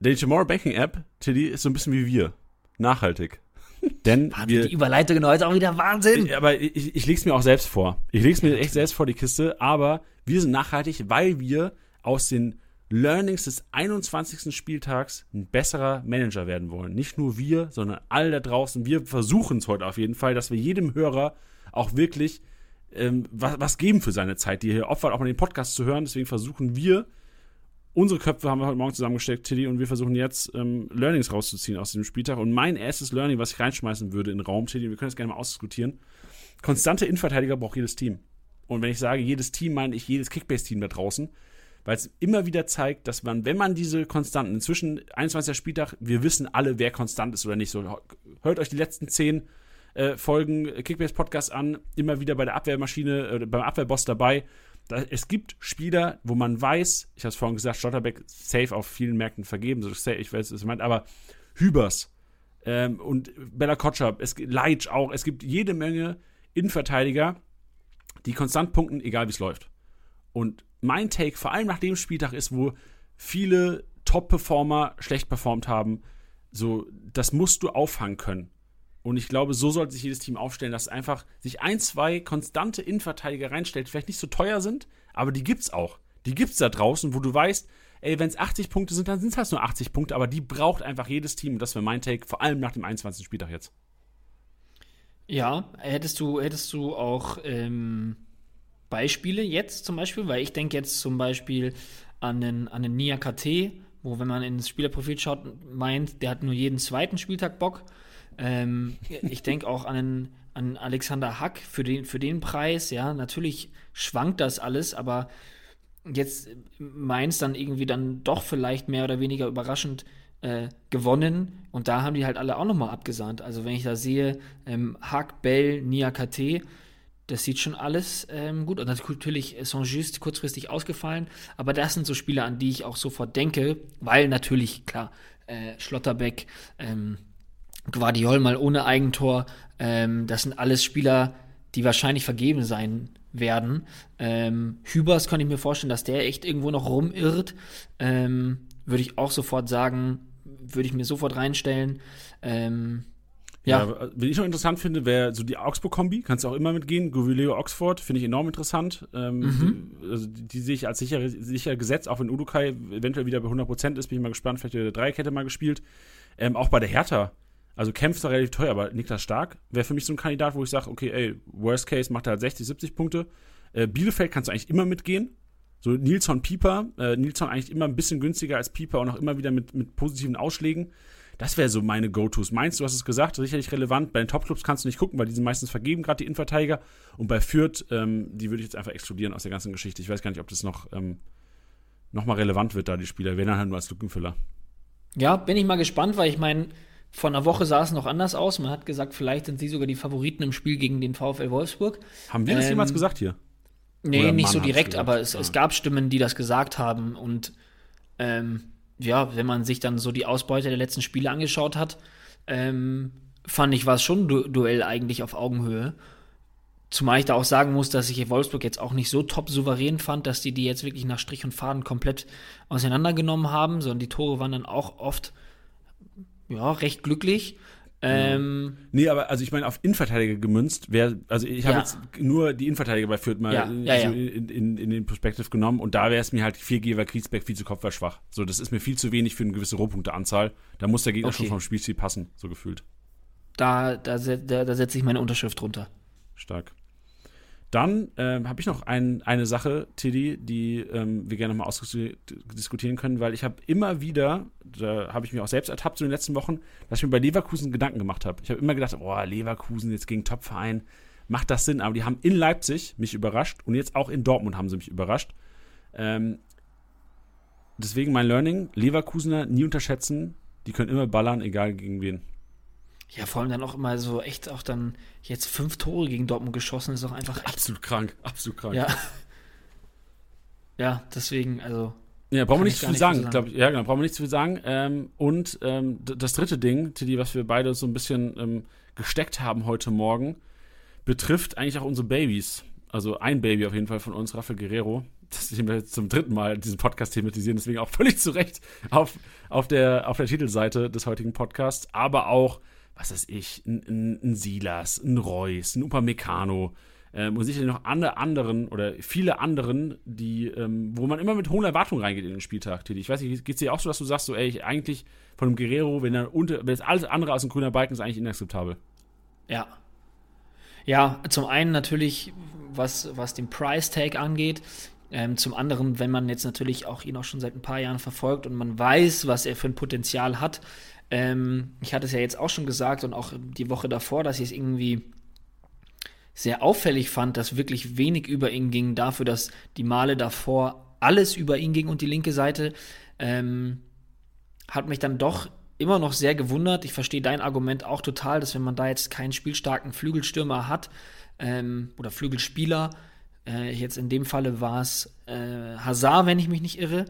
Denn die Tomorrow Banking App, Tilly, ist so ein bisschen wie wir. Nachhaltig. Denn Wahnsinn, wir, die Überleitung heute auch wieder Wahnsinn. Aber ich, ich lege es mir auch selbst vor. Ich lege es mir echt selbst vor die Kiste. Aber wir sind nachhaltig, weil wir aus den Learnings des 21. Spieltags ein besserer Manager werden wollen. Nicht nur wir, sondern alle da draußen. Wir versuchen es heute auf jeden Fall, dass wir jedem Hörer auch wirklich ähm, was, was, geben für seine Zeit, die hier opfert, auch mal den Podcast zu hören. Deswegen versuchen wir, unsere Köpfe haben wir heute Morgen zusammengesteckt, Tilly, und wir versuchen jetzt ähm, Learnings rauszuziehen aus dem Spieltag. Und mein erstes Learning, was ich reinschmeißen würde in den Raum, Tilly, wir können das gerne mal ausdiskutieren. Konstante Innenverteidiger braucht jedes Team. Und wenn ich sage jedes Team, meine ich jedes Kickbase-Team da draußen weil es immer wieder zeigt, dass man, wenn man diese Konstanten, inzwischen 21. Spieltag, wir wissen alle, wer konstant ist oder nicht. So, hört euch die letzten zehn äh, Folgen Kickbase Podcast an, immer wieder bei der Abwehrmaschine, äh, beim Abwehrboss dabei. Da, es gibt Spieler, wo man weiß, ich habe es vorhin gesagt, Stotterbeck safe auf vielen Märkten vergeben, so safe, ich weiß, was du meinst, aber Hübers ähm, und Bella Kotschap, es Leitsch auch, es gibt jede Menge Innenverteidiger, die konstant punkten, egal wie es läuft. Und mein Take, vor allem nach dem Spieltag, ist, wo viele Top-Performer schlecht performt haben, so, das musst du auffangen können. Und ich glaube, so sollte sich jedes Team aufstellen, dass einfach sich ein, zwei konstante Innenverteidiger reinstellt, vielleicht nicht so teuer sind, aber die gibt's auch. Die gibt's da draußen, wo du weißt, ey, wenn es 80 Punkte sind, dann sind es halt nur 80 Punkte, aber die braucht einfach jedes Team. Und das wäre mein Take, vor allem nach dem 21. Spieltag jetzt. Ja, hättest du, hättest du auch ähm, Beispiele jetzt zum Beispiel, weil ich denke jetzt zum Beispiel an den, an den Nia KT, wo, wenn man ins Spielerprofil schaut, meint, der hat nur jeden zweiten Spieltag Bock. Ähm, ich denke auch an, den, an Alexander Hack für den, für den Preis. Ja, natürlich schwankt das alles, aber jetzt Mainz dann irgendwie dann doch vielleicht mehr oder weniger überraschend äh, gewonnen und da haben die halt alle auch nochmal abgesahnt. Also wenn ich da sehe, ähm, Hack, Bell, Nia KT, das sieht schon alles ähm, gut. Und natürlich Saint-Just kurzfristig ausgefallen, aber das sind so Spiele, an die ich auch sofort denke, weil natürlich, klar, äh, Schlotterbeck, ähm, Guardiol mal ohne Eigentor, ähm, das sind alles Spieler, die wahrscheinlich vergeben sein werden. Ähm, Hübers kann ich mir vorstellen, dass der echt irgendwo noch rumirrt. Ähm, würde ich auch sofort sagen, würde ich mir sofort reinstellen. Ähm, ja. ja. Wenn ich noch interessant finde, wäre so die Augsburg-Kombi, kannst du auch immer mitgehen. Govileo Oxford finde ich enorm interessant. Ähm, mhm. die, also die, die, sehe ich als sicher, sicher gesetzt, auch wenn Udukai eventuell wieder bei 100% ist, bin ich mal gespannt. Vielleicht wird der Dreierkette mal gespielt. Ähm, auch bei der Hertha. Also kämpft da relativ teuer, aber Niklas Stark wäre für mich so ein Kandidat, wo ich sage, okay, ey, Worst Case macht er halt 60, 70 Punkte. Äh, Bielefeld kannst du eigentlich immer mitgehen. So Nilsson Pieper, äh, Nilsson eigentlich immer ein bisschen günstiger als Pieper und auch immer wieder mit, mit positiven Ausschlägen. Das wäre so meine Go-Tos. Meinst du, hast es gesagt, sicherlich relevant. Bei den Topclubs kannst du nicht gucken, weil die sind meistens vergeben, gerade die Innenverteidiger. Und bei Fürth, ähm, die würde ich jetzt einfach exkludieren aus der ganzen Geschichte. Ich weiß gar nicht, ob das noch, ähm, noch mal relevant wird, da die Spieler. Werden dann halt nur als Lückenfüller. Ja, bin ich mal gespannt, weil ich meine, vor einer Woche sah es noch anders aus. Man hat gesagt, vielleicht sind sie sogar die Favoriten im Spiel gegen den VfL Wolfsburg. Haben wir das ähm, jemals gesagt hier? Nee, Oder nicht Mann so direkt, aber es, ja. es, gab Stimmen, die das gesagt haben. Und ähm, ja, wenn man sich dann so die Ausbeute der letzten Spiele angeschaut hat, ähm, fand ich, war es schon du Duell eigentlich auf Augenhöhe. Zumal ich da auch sagen muss, dass ich Wolfsburg jetzt auch nicht so top souverän fand, dass die die jetzt wirklich nach Strich und Faden komplett auseinandergenommen haben, sondern die Tore waren dann auch oft ja, recht glücklich. Ähm, nee, aber also ich meine, auf Innenverteidiger gemünzt, wer, also ich habe ja. jetzt nur die Innenverteidiger bei Fürth mal ja, ja, so in, in, in, den Perspektiv genommen und da wäre es mir halt 4G, weil Kriesbeck viel zu kopfballschwach. So, das ist mir viel zu wenig für eine gewisse Rohpunkteanzahl. Da muss der Gegner okay. schon vom Spielstil passen, so gefühlt. Da, da, da, da setze ich meine Unterschrift drunter. Stark. Dann ähm, habe ich noch ein, eine Sache, Tilly, die ähm, wir gerne mal ausdiskutieren können, weil ich habe immer wieder, da habe ich mich auch selbst ertappt so in den letzten Wochen, dass ich mir bei Leverkusen Gedanken gemacht habe. Ich habe immer gedacht, oh, Leverkusen jetzt gegen Topverein, macht das Sinn? Aber die haben in Leipzig mich überrascht und jetzt auch in Dortmund haben sie mich überrascht. Ähm, deswegen mein Learning, Leverkusener nie unterschätzen, die können immer ballern, egal gegen wen. Ja, vor allem dann auch immer so echt auch dann jetzt fünf Tore gegen Dortmund geschossen, ist doch einfach echt. Absolut krank, absolut krank. Ja. Ja, deswegen, also. Ja, brauchen wir nicht zu viel sagen. sagen. Glaub, ja, genau, brauchen wir nicht zu viel sagen. Ähm, und ähm, das dritte Ding, Titi, was wir beide so ein bisschen ähm, gesteckt haben heute Morgen, betrifft eigentlich auch unsere Babys. Also ein Baby auf jeden Fall von uns, Rafael Guerrero. Das wir jetzt zum dritten Mal diesen Podcast thematisieren, deswegen auch völlig zu Recht auf, auf, der, auf der Titelseite des heutigen Podcasts, aber auch was weiß ich, ein, ein, Silas, ein Reus, ein Upamecano ähm, und sicherlich noch alle anderen oder viele anderen, die, ähm, wo man immer mit hohen Erwartungen reingeht in den Spieltag, Titi. Ich weiß nicht, geht es dir auch so, dass du sagst, so, ey, ich, eigentlich von einem Guerrero, wenn er unter, wenn es alles andere als ein grüner Balken ist, eigentlich inakzeptabel. Ja. Ja, zum einen natürlich, was, was den Price-Tag angeht, ähm, zum anderen, wenn man jetzt natürlich auch ihn auch schon seit ein paar Jahren verfolgt und man weiß, was er für ein Potenzial hat, ähm, ich hatte es ja jetzt auch schon gesagt und auch die Woche davor, dass ich es irgendwie sehr auffällig fand, dass wirklich wenig über ihn ging, dafür, dass die Male davor alles über ihn ging und die linke Seite, ähm, hat mich dann doch immer noch sehr gewundert. Ich verstehe dein Argument auch total, dass wenn man da jetzt keinen spielstarken Flügelstürmer hat ähm, oder Flügelspieler, äh, jetzt in dem Falle war es äh, Hazard, wenn ich mich nicht irre,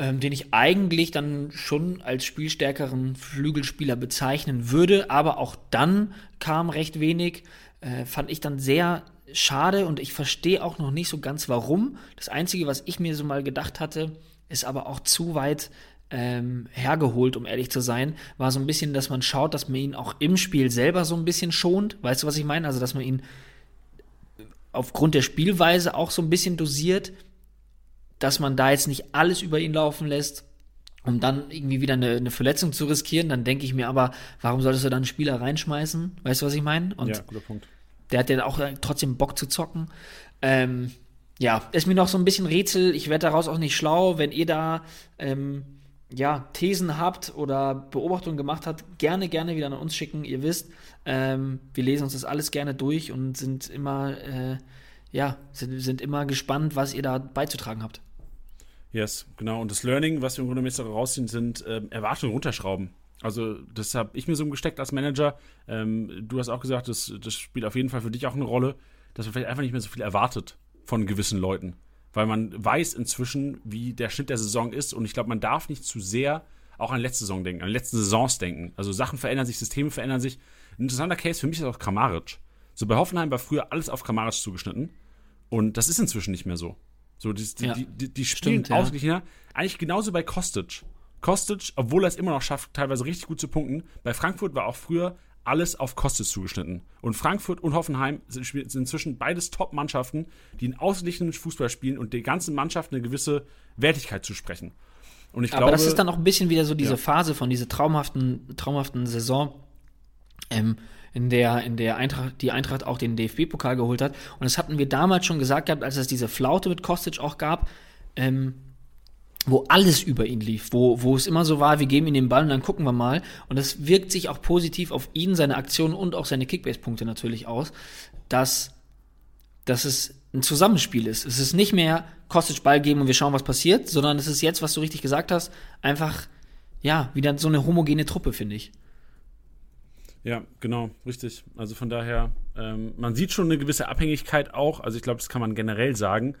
ähm, den ich eigentlich dann schon als spielstärkeren Flügelspieler bezeichnen würde, aber auch dann kam recht wenig. Äh, fand ich dann sehr schade und ich verstehe auch noch nicht so ganz warum. Das Einzige, was ich mir so mal gedacht hatte, ist aber auch zu weit ähm, hergeholt, um ehrlich zu sein, war so ein bisschen, dass man schaut, dass man ihn auch im Spiel selber so ein bisschen schont. Weißt du, was ich meine? Also, dass man ihn aufgrund der Spielweise auch so ein bisschen dosiert, dass man da jetzt nicht alles über ihn laufen lässt, um dann irgendwie wieder eine, eine Verletzung zu riskieren. Dann denke ich mir aber, warum solltest du dann einen Spieler reinschmeißen? Weißt du, was ich meine? Und ja, guter Punkt. Der hat ja auch trotzdem Bock zu zocken. Ähm, ja, ist mir noch so ein bisschen Rätsel. Ich werde daraus auch nicht schlau, wenn ihr da ähm, ja, Thesen habt oder Beobachtungen gemacht habt, gerne, gerne wieder an uns schicken. Ihr wisst, ähm, wir lesen uns das alles gerne durch und sind immer, äh, ja, sind, sind immer gespannt, was ihr da beizutragen habt. Yes, genau. Und das Learning, was wir im Grunde jetzt rausziehen, sind äh, Erwartungen runterschrauben. Also, das habe ich mir so gesteckt als Manager. Ähm, du hast auch gesagt, das, das spielt auf jeden Fall für dich auch eine Rolle, dass man vielleicht einfach nicht mehr so viel erwartet von gewissen Leuten. Weil man weiß inzwischen, wie der Schnitt der Saison ist. Und ich glaube, man darf nicht zu sehr auch an letzte Saison denken, an letzte Saisons denken. Also Sachen verändern sich, Systeme verändern sich. Ein interessanter Case für mich ist auch Kramaric. So bei Hoffenheim war früher alles auf Kramaric zugeschnitten. Und das ist inzwischen nicht mehr so. So, die, die, ja, die, die, die spielen stimmt, ausgeglichener. Ja. Eigentlich genauso bei Kostic. Kostic, obwohl er es immer noch schafft, teilweise richtig gut zu punkten. Bei Frankfurt war auch früher alles auf Kostic zugeschnitten. Und Frankfurt und Hoffenheim sind, sind inzwischen beides Top-Mannschaften, die einen ausgeglichenen Fußball spielen und der ganzen Mannschaft eine gewisse Wertigkeit zusprechen. Und ich Aber glaube, das ist dann auch ein bisschen wieder so diese ja. Phase von dieser traumhaften, traumhaften Saison. Ähm, in der, in der Eintracht, die Eintracht auch den DFB-Pokal geholt hat. Und das hatten wir damals schon gesagt gehabt, als es diese Flaute mit Kostic auch gab, ähm, wo alles über ihn lief, wo, wo es immer so war, wir geben ihm den Ball und dann gucken wir mal. Und das wirkt sich auch positiv auf ihn, seine Aktionen und auch seine Kickbase-Punkte natürlich aus, dass, dass es ein Zusammenspiel ist. Es ist nicht mehr Kostic Ball geben und wir schauen, was passiert, sondern es ist jetzt, was du richtig gesagt hast, einfach, ja, wieder so eine homogene Truppe, finde ich. Ja, genau, richtig. Also von daher, ähm, man sieht schon eine gewisse Abhängigkeit auch, also ich glaube, das kann man generell sagen,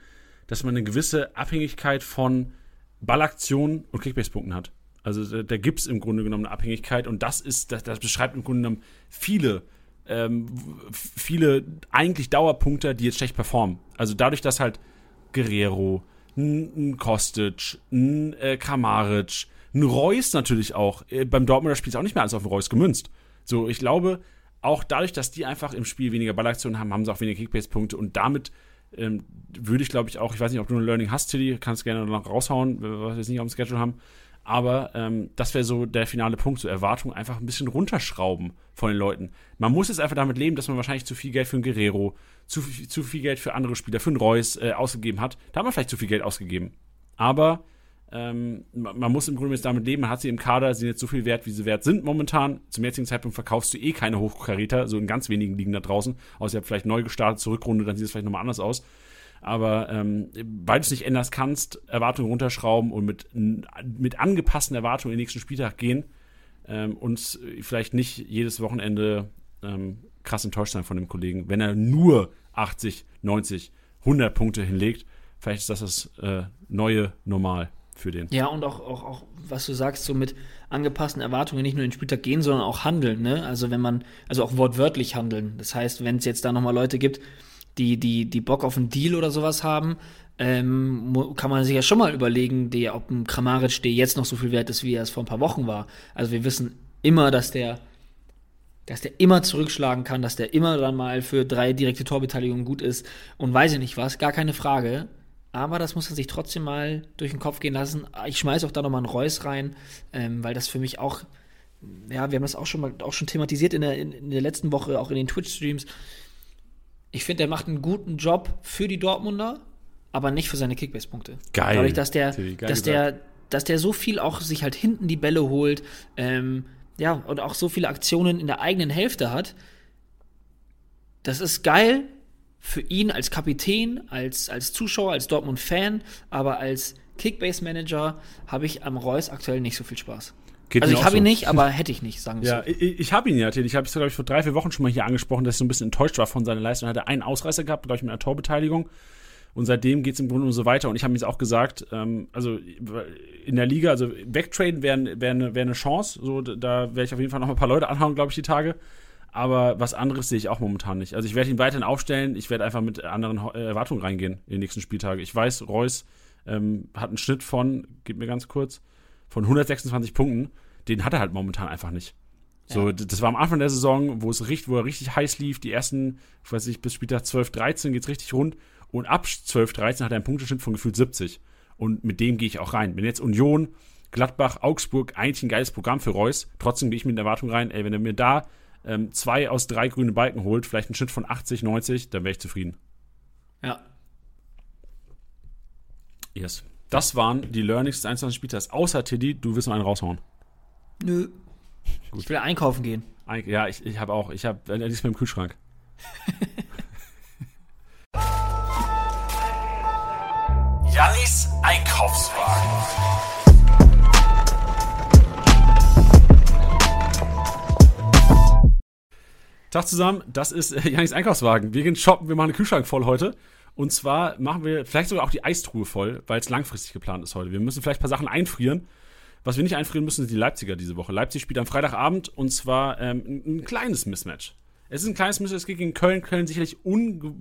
dass man eine gewisse Abhängigkeit von Ballaktionen und Kickbase-Punkten hat. Also da, da gibt es im Grunde genommen eine Abhängigkeit und das ist, das, das beschreibt im Grunde genommen viele, ähm, viele eigentlich Dauerpunkte, die jetzt schlecht performen. Also dadurch, dass halt Guerrero, ein Kostic, ein äh, Kramaric, ein Reus natürlich auch, äh, beim Dortmunder Spiel ist auch nicht mehr alles auf den Reus gemünzt. So, ich glaube, auch dadurch, dass die einfach im Spiel weniger Ballaktionen haben, haben sie auch weniger Kickbase-Punkte und damit ähm, würde ich, glaube ich, auch, ich weiß nicht, ob du ein Learning hast, Tilly, kannst gerne noch raushauen, was wir jetzt nicht auf dem Schedule haben. Aber ähm, das wäre so der finale Punkt, so Erwartungen einfach ein bisschen runterschrauben von den Leuten. Man muss jetzt einfach damit leben, dass man wahrscheinlich zu viel Geld für einen Guerrero, zu, zu viel Geld für andere Spieler, für einen Reus äh, ausgegeben hat. Da hat man vielleicht zu viel Geld ausgegeben. Aber ähm, man muss im Grunde jetzt damit leben, man hat sie im Kader, sind jetzt so viel wert, wie sie wert sind momentan. Zum jetzigen Zeitpunkt verkaufst du eh keine Hochkaräter, so in ganz wenigen liegen da draußen. Außer ihr habt vielleicht neu gestartet, zurückrunde, dann sieht es vielleicht nochmal anders aus. Aber ähm, weil du es nicht ändern kannst, Erwartungen runterschrauben und mit, mit angepassten Erwartungen in den nächsten Spieltag gehen ähm, und vielleicht nicht jedes Wochenende ähm, krass enttäuscht sein von dem Kollegen, wenn er nur 80, 90, 100 Punkte hinlegt. Vielleicht ist das das äh, neue Normal für den. Ja, und auch, auch, auch, was du sagst, so mit angepassten Erwartungen nicht nur in den Spieltag gehen, sondern auch handeln, ne? Also wenn man, also auch wortwörtlich handeln. Das heißt, wenn es jetzt da nochmal Leute gibt, die, die, die Bock auf einen Deal oder sowas haben, ähm, kann man sich ja schon mal überlegen, der, ob ein Kramaric, der jetzt noch so viel wert ist, wie er es vor ein paar Wochen war. Also wir wissen immer, dass der, dass der immer zurückschlagen kann, dass der immer dann mal für drei direkte Torbeteiligungen gut ist und weiß ich nicht was, gar keine Frage. Aber das muss man sich trotzdem mal durch den Kopf gehen lassen. Ich schmeiße auch da nochmal einen Reus rein, ähm, weil das für mich auch, ja, wir haben das auch schon mal auch schon thematisiert in der, in, in der letzten Woche, auch in den Twitch-Streams. Ich finde, der macht einen guten Job für die Dortmunder, aber nicht für seine Kickbase-Punkte. Geil. Dadurch, dass der, dass der, dass der so viel auch sich halt hinten die Bälle holt, ähm, ja, und auch so viele Aktionen in der eigenen Hälfte hat. Das ist geil, für ihn als Kapitän, als, als Zuschauer, als Dortmund-Fan, aber als Kickbase-Manager habe ich am Reus aktuell nicht so viel Spaß. Geht Also ich habe ihn so. nicht, aber hätte ich nicht, sagen wir Ja, so. ich, ich habe ihn ja. Ich habe es, glaube ich, vor drei, vier Wochen schon mal hier angesprochen, dass ich so ein bisschen enttäuscht war von seiner Leistung. Er hatte einen Ausreißer gehabt, glaube ich, mit einer Torbeteiligung. Und seitdem geht es im Grunde nur so weiter. Und ich habe mir jetzt auch gesagt, ähm, also in der Liga, also wegtraden wäre wär eine wär ne Chance. So, da werde ich auf jeden Fall noch mal ein paar Leute anhauen, glaube ich, die Tage. Aber was anderes sehe ich auch momentan nicht. Also ich werde ihn weiterhin aufstellen. Ich werde einfach mit anderen äh, Erwartungen reingehen in die nächsten Spieltage. Ich weiß, Reus ähm, hat einen Schnitt von, gib mir ganz kurz, von 126 Punkten. Den hat er halt momentan einfach nicht. So, Ja. das war am Anfang der Saison, wo es richtig, wo er richtig heiß lief. Die ersten, ich weiß nicht, bis Spieltag 12, 13 geht's richtig rund. Und ab 12, 13 hat er einen Punkteschnitt von gefühlt 70. Und mit dem gehe ich auch rein. Wenn jetzt Union, Gladbach, Augsburg, eigentlich ein geiles Programm für Reus, trotzdem gehe ich mit der Erwartung rein, ey, wenn er mir da ähm, zwei aus drei grüne Balken holt, vielleicht einen Schnitt von 80, 90, dann wäre ich zufrieden. Ja. Yes. Das waren die Learnings des 21. Spieltags. Außer Tiddy, du willst noch einen raushauen. Nö. Ich will einkaufen gehen. Eig- Ja, ich, ich habe auch. Ich habe, er liegt mir im Kühlschrank. Jannis Einkaufswagen. Tag zusammen, das ist äh, Janis Einkaufswagen. Wir gehen shoppen, wir machen den Kühlschrank voll heute. Und zwar machen wir vielleicht sogar auch die Eistruhe voll, weil es langfristig geplant ist heute. Wir müssen vielleicht ein paar Sachen einfrieren. Was wir nicht einfrieren müssen, sind die Leipziger diese Woche. Leipzig spielt am Freitagabend und zwar ähm, ein, ein kleines Mismatch. Es ist ein kleines Mismatch, es geht gegen Köln. Köln sicherlich unge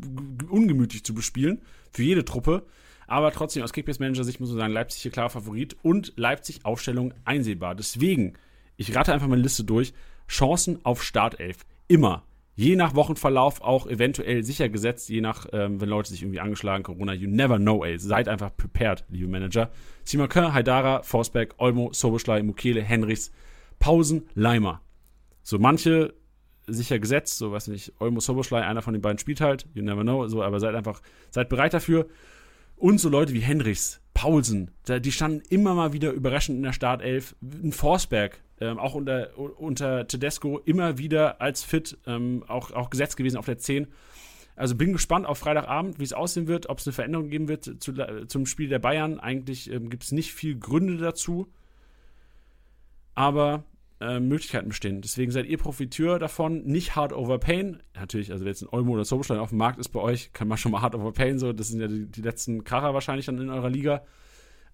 ungemütlich zu bespielen für jede Truppe. Aber trotzdem, aus Kickbase-Manager-Sicht muss man sagen, Leipzig hier klarer Favorit und Leipzig Aufstellung einsehbar. Deswegen, ich rate einfach meine Liste durch. Chancen auf Startelf. Immer. Je nach Wochenverlauf auch eventuell sicher gesetzt, je nach, ähm, wenn Leute sich irgendwie angeschlagen, Corona, you never know, ey. Seid einfach prepared, liebe Manager. Simakin, Haidara, Forsberg, Olmo, Soboschlei, Mukele, Henrichs, Pausen, Leimer. So manche sicher gesetzt, so weiß nicht, Olmo, Soboschlei, einer von den beiden spielt halt, you never know, so, aber seid einfach, seid bereit dafür. Und so Leute wie Henrichs, Paulsen, die standen immer mal wieder überraschend in der Startelf. Ein Forsberg, ähm, auch unter, unter Tedesco, immer wieder als fit, ähm, auch, auch gesetzt gewesen auf der 10. Also bin gespannt auf Freitagabend, wie es aussehen wird, ob es eine Veränderung geben wird zu, zum Spiel der Bayern. Eigentlich ähm, gibt es nicht viel Gründe dazu, aber äh, Möglichkeiten bestehen. Deswegen seid ihr Profiteur davon, nicht hard overpayen. Natürlich, also wenn jetzt ein Olmo oder Soboschlein auf dem Markt ist bei euch, kann man schon mal hard overpayen, so, das sind ja die, die letzten Kracher wahrscheinlich dann in eurer Liga.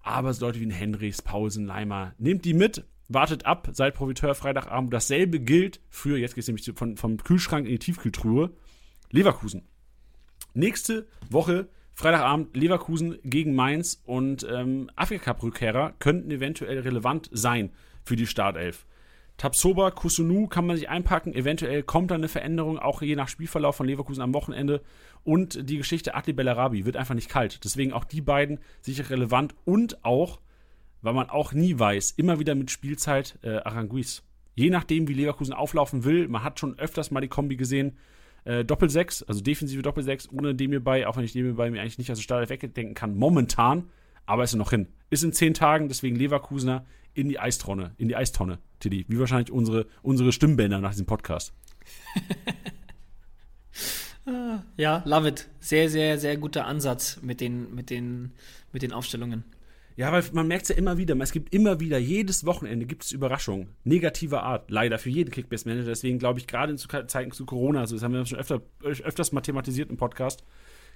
Aber so Leute wie ein Henrichs, Pausen, Leimer, nehmt die mit, wartet ab, seid Profiteur Freitagabend. Dasselbe gilt für, jetzt geht es nämlich von, vom Kühlschrank in die Tiefkühltruhe, Leverkusen. Nächste Woche, Freitagabend, Leverkusen gegen Mainz und ähm, Afrika-Cup-Rückkehrer könnten eventuell relevant sein für die Startelf. Tabsoba, Kusunu kann man sich einpacken. Eventuell kommt da eine Veränderung, auch je nach Spielverlauf von Leverkusen am Wochenende. Und die Geschichte Atli Bellarabi wird einfach nicht kalt. Deswegen auch die beiden sicher relevant und auch, weil man auch nie weiß, immer wieder mit Spielzeit äh, Aranguiz. Je nachdem, wie Leverkusen auflaufen will, man hat schon öfters mal die Kombi gesehen, äh, Doppel-6, also defensive Doppel-6, ohne Demir bei, auch wenn ich Demir bei mir eigentlich nicht aus der Startelf wegdenken kann, momentan, aber ist er noch hin. Ist in zehn Tagen, deswegen Leverkusener in die Eistonne, in die Eistonne, Tiddy. Wie wahrscheinlich unsere, unsere Stimmbänder nach diesem Podcast. Ja, love it. Sehr, sehr, sehr guter Ansatz mit den, mit den, mit den Aufstellungen. Ja, weil man merkt es ja immer wieder, es gibt immer wieder, jedes Wochenende gibt es Überraschungen, negativer Art, leider für jeden Kickbase-Manager. Deswegen glaube ich, gerade in Zeiten zu Corona, also das haben wir schon öfter, öfters mal thematisiert im Podcast,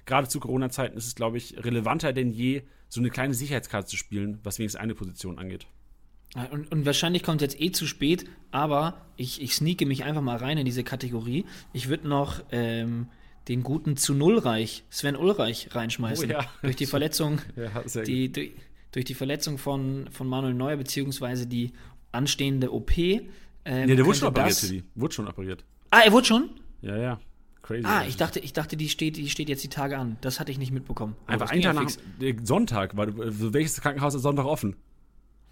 gerade zu Corona-Zeiten ist es, glaube ich, relevanter denn je, so eine kleine Sicherheitskarte zu spielen, was wenigstens eine Position angeht. Ja, Und, und wahrscheinlich kommt jetzt eh zu spät, aber ich, ich sneake mich einfach mal rein in diese Kategorie. Ich würde noch ähm, den guten zu Nullreich, Sven Ulreich, reinschmeißen. Oh ja. Durch die Verletzung, Ja, die, durch, durch die Verletzung von, von Manuel Neuer, beziehungsweise die anstehende OP. Ähm, Ja, der wurde schon operiert, das-. Wurde schon operiert. Ah, er wurde schon? Ja, ja. Crazy. Ah, ich dachte, ich dachte, die steht, die steht jetzt die Tage an. Das hatte ich nicht mitbekommen. Einfach das ging Tag nach äh, Sonntag, war, äh, welches Krankenhaus ist Sonntag offen?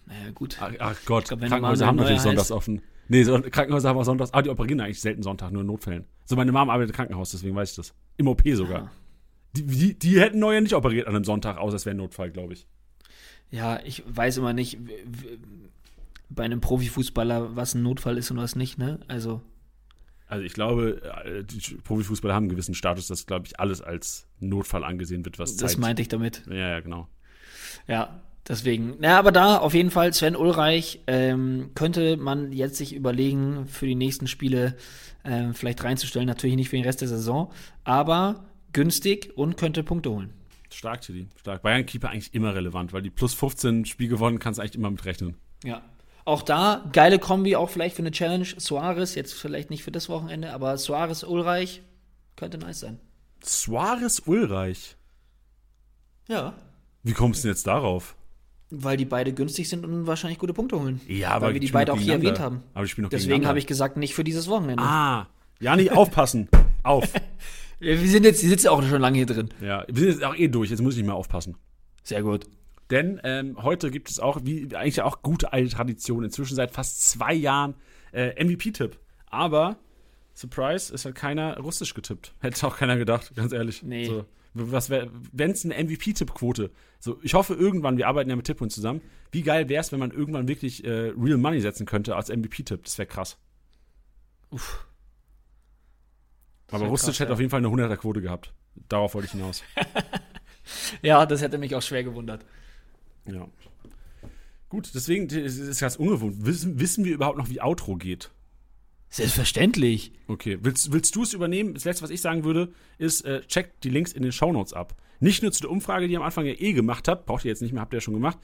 Naja, gut. Ach, ach Gott, glaub, Krankenhäuser haben natürlich sonntags offen. Nee, so, Krankenhäuser haben auch sonntags, aber die operieren eigentlich selten Sonntag, nur in Notfällen. So, meine Mom arbeitet im Krankenhaus, deswegen weiß ich das. Im OP sogar. Ah. Die, die, die hätten Neuer nicht operiert an einem Sonntag, außer es wäre ein Notfall, glaube ich. Ja, ich weiß immer nicht, bei einem Profifußballer, was ein Notfall ist und was nicht, ne? Also, Also ich glaube, äh, die Profifußballer haben einen gewissen Status, dass, glaube ich, alles als Notfall angesehen wird, was das Zeit- meinte ich damit. Ja, ja, genau. Ja, deswegen. Na, aber da auf jeden Fall Sven Ulreich ähm, könnte man jetzt sich überlegen, für die nächsten Spiele ähm, vielleicht reinzustellen. Natürlich nicht für den Rest der Saison, aber günstig und könnte Punkte holen. Stark, Tilly. Stark. Bayern-Keeper eigentlich immer relevant, weil die plus 15 Spiel gewonnen kannst du eigentlich immer mitrechnen. Ja. Auch da geile Kombi, auch vielleicht für eine Challenge. Suarez, jetzt vielleicht nicht für das Wochenende, aber Suarez Ulreich könnte nice sein. Suarez Ulreich. Ja. Wie kommst du denn jetzt darauf? Weil die beide günstig sind und wahrscheinlich gute Punkte holen. Ja, aber Weil wir die beide auch hier erwähnt haben. Aber spielen doch Deswegen habe ich gesagt, nicht für dieses Wochenende. Ah. Ja, nicht aufpassen. Auf. Wir sind jetzt, die sitzen auch schon lange hier drin. Ja, wir sind jetzt auch eh durch. Jetzt muss ich nicht mehr aufpassen. Sehr gut. Denn ähm, heute gibt es auch, wie eigentlich auch gute alte Tradition, inzwischen seit fast zwei Jahren äh, MVP-Tipp. Aber, Surprise, es hat keiner russisch getippt. Hätte auch keiner gedacht, ganz ehrlich. Nee. So, was wenn es eine MVP-Tipp-Quote, so ich hoffe irgendwann, wir arbeiten ja mit Tipphuhn zusammen, wie geil wäre es, wenn man irgendwann wirklich äh, Real Money setzen könnte als MVP-Tipp. Das wäre krass. Uff. Aber wär russisch krass, hätte ja. auf jeden Fall eine 100er-Quote gehabt. Darauf wollte ich hinaus. Ja, das hätte mich auch schwer gewundert. Ja. Gut, deswegen es ist ganz ungewohnt. Wissen, wissen wir überhaupt noch, wie Outro geht? Selbstverständlich. Okay, willst, willst du es übernehmen? Das letzte, was ich sagen würde, ist, äh, checkt die Links in den Shownotes ab. Nicht nur zu der Umfrage, die ihr am Anfang ja eh gemacht habt, braucht ihr jetzt nicht mehr, habt ihr ja schon gemacht,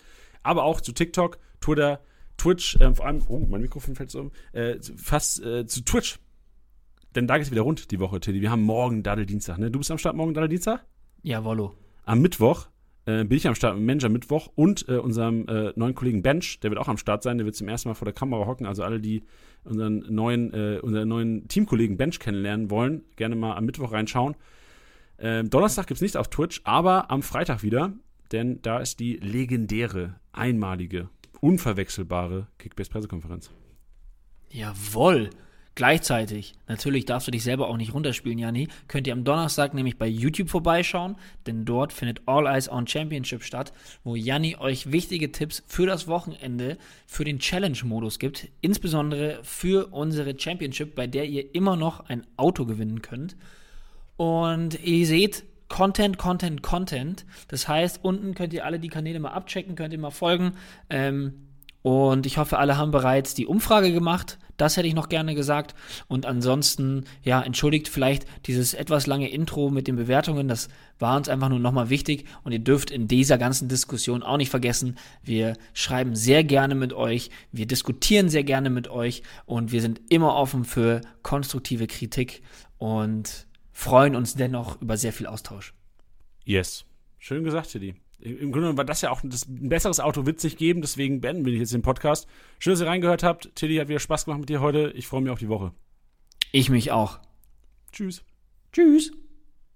aber auch zu TikTok, Twitter, Twitch, ähm, vor allem, oh, mein Mikrofon fällt so um, äh, fast äh, zu Twitch. Denn da geht's wieder rund die Woche, Tilly. Wir haben morgen Daddeldienstag, ne? Du bist am Start morgen Daddeldienstag? Jawollo. Am Mittwoch äh, bin ich am Start mit Manager Mittwoch und äh, unserem äh, neuen Kollegen Bench, der wird auch am Start sein, der wird zum ersten Mal vor der Kamera hocken. Also alle, die unseren neuen, äh, unseren neuen Teamkollegen Bench kennenlernen wollen, gerne mal am Mittwoch reinschauen. Ähm, Donnerstag gibt's nichts auf Twitch, aber am Freitag wieder, denn da ist die legendäre, einmalige, unverwechselbare Kickbase-Pressekonferenz. Jawoll. Gleichzeitig, natürlich darfst du dich selber auch nicht runterspielen, Janni, könnt ihr am Donnerstag nämlich bei YouTube vorbeischauen, denn dort findet All Eyes on Championship statt, wo Janni euch wichtige Tipps für das Wochenende, für den Challenge-Modus gibt, insbesondere für unsere Championship, bei der ihr immer noch ein Auto gewinnen könnt. Und ihr seht, Content, Content, Content. Das heißt, unten könnt ihr alle die Kanäle mal abchecken, könnt ihr mal folgen. Ähm, und ich hoffe, alle haben bereits die Umfrage gemacht. Das hätte ich noch gerne gesagt. Und ansonsten, ja, entschuldigt vielleicht dieses etwas lange Intro mit den Bewertungen. Das war uns einfach nur nochmal wichtig. Und ihr dürft in dieser ganzen Diskussion auch nicht vergessen, wir schreiben sehr gerne mit euch. Wir diskutieren sehr gerne mit euch. Und wir sind immer offen für konstruktive Kritik und freuen uns dennoch über sehr viel Austausch. Yes. Schön gesagt, Tilly. Im Grunde genommen war das ja auch das, ein besseres Auto wird sich geben, deswegen beenden wir jetzt den Podcast. Schön, dass ihr reingehört habt. Tilly hat wieder Spaß gemacht mit dir heute. Ich freue mich auf die Woche. Ich mich auch. Tschüss. Tschüss.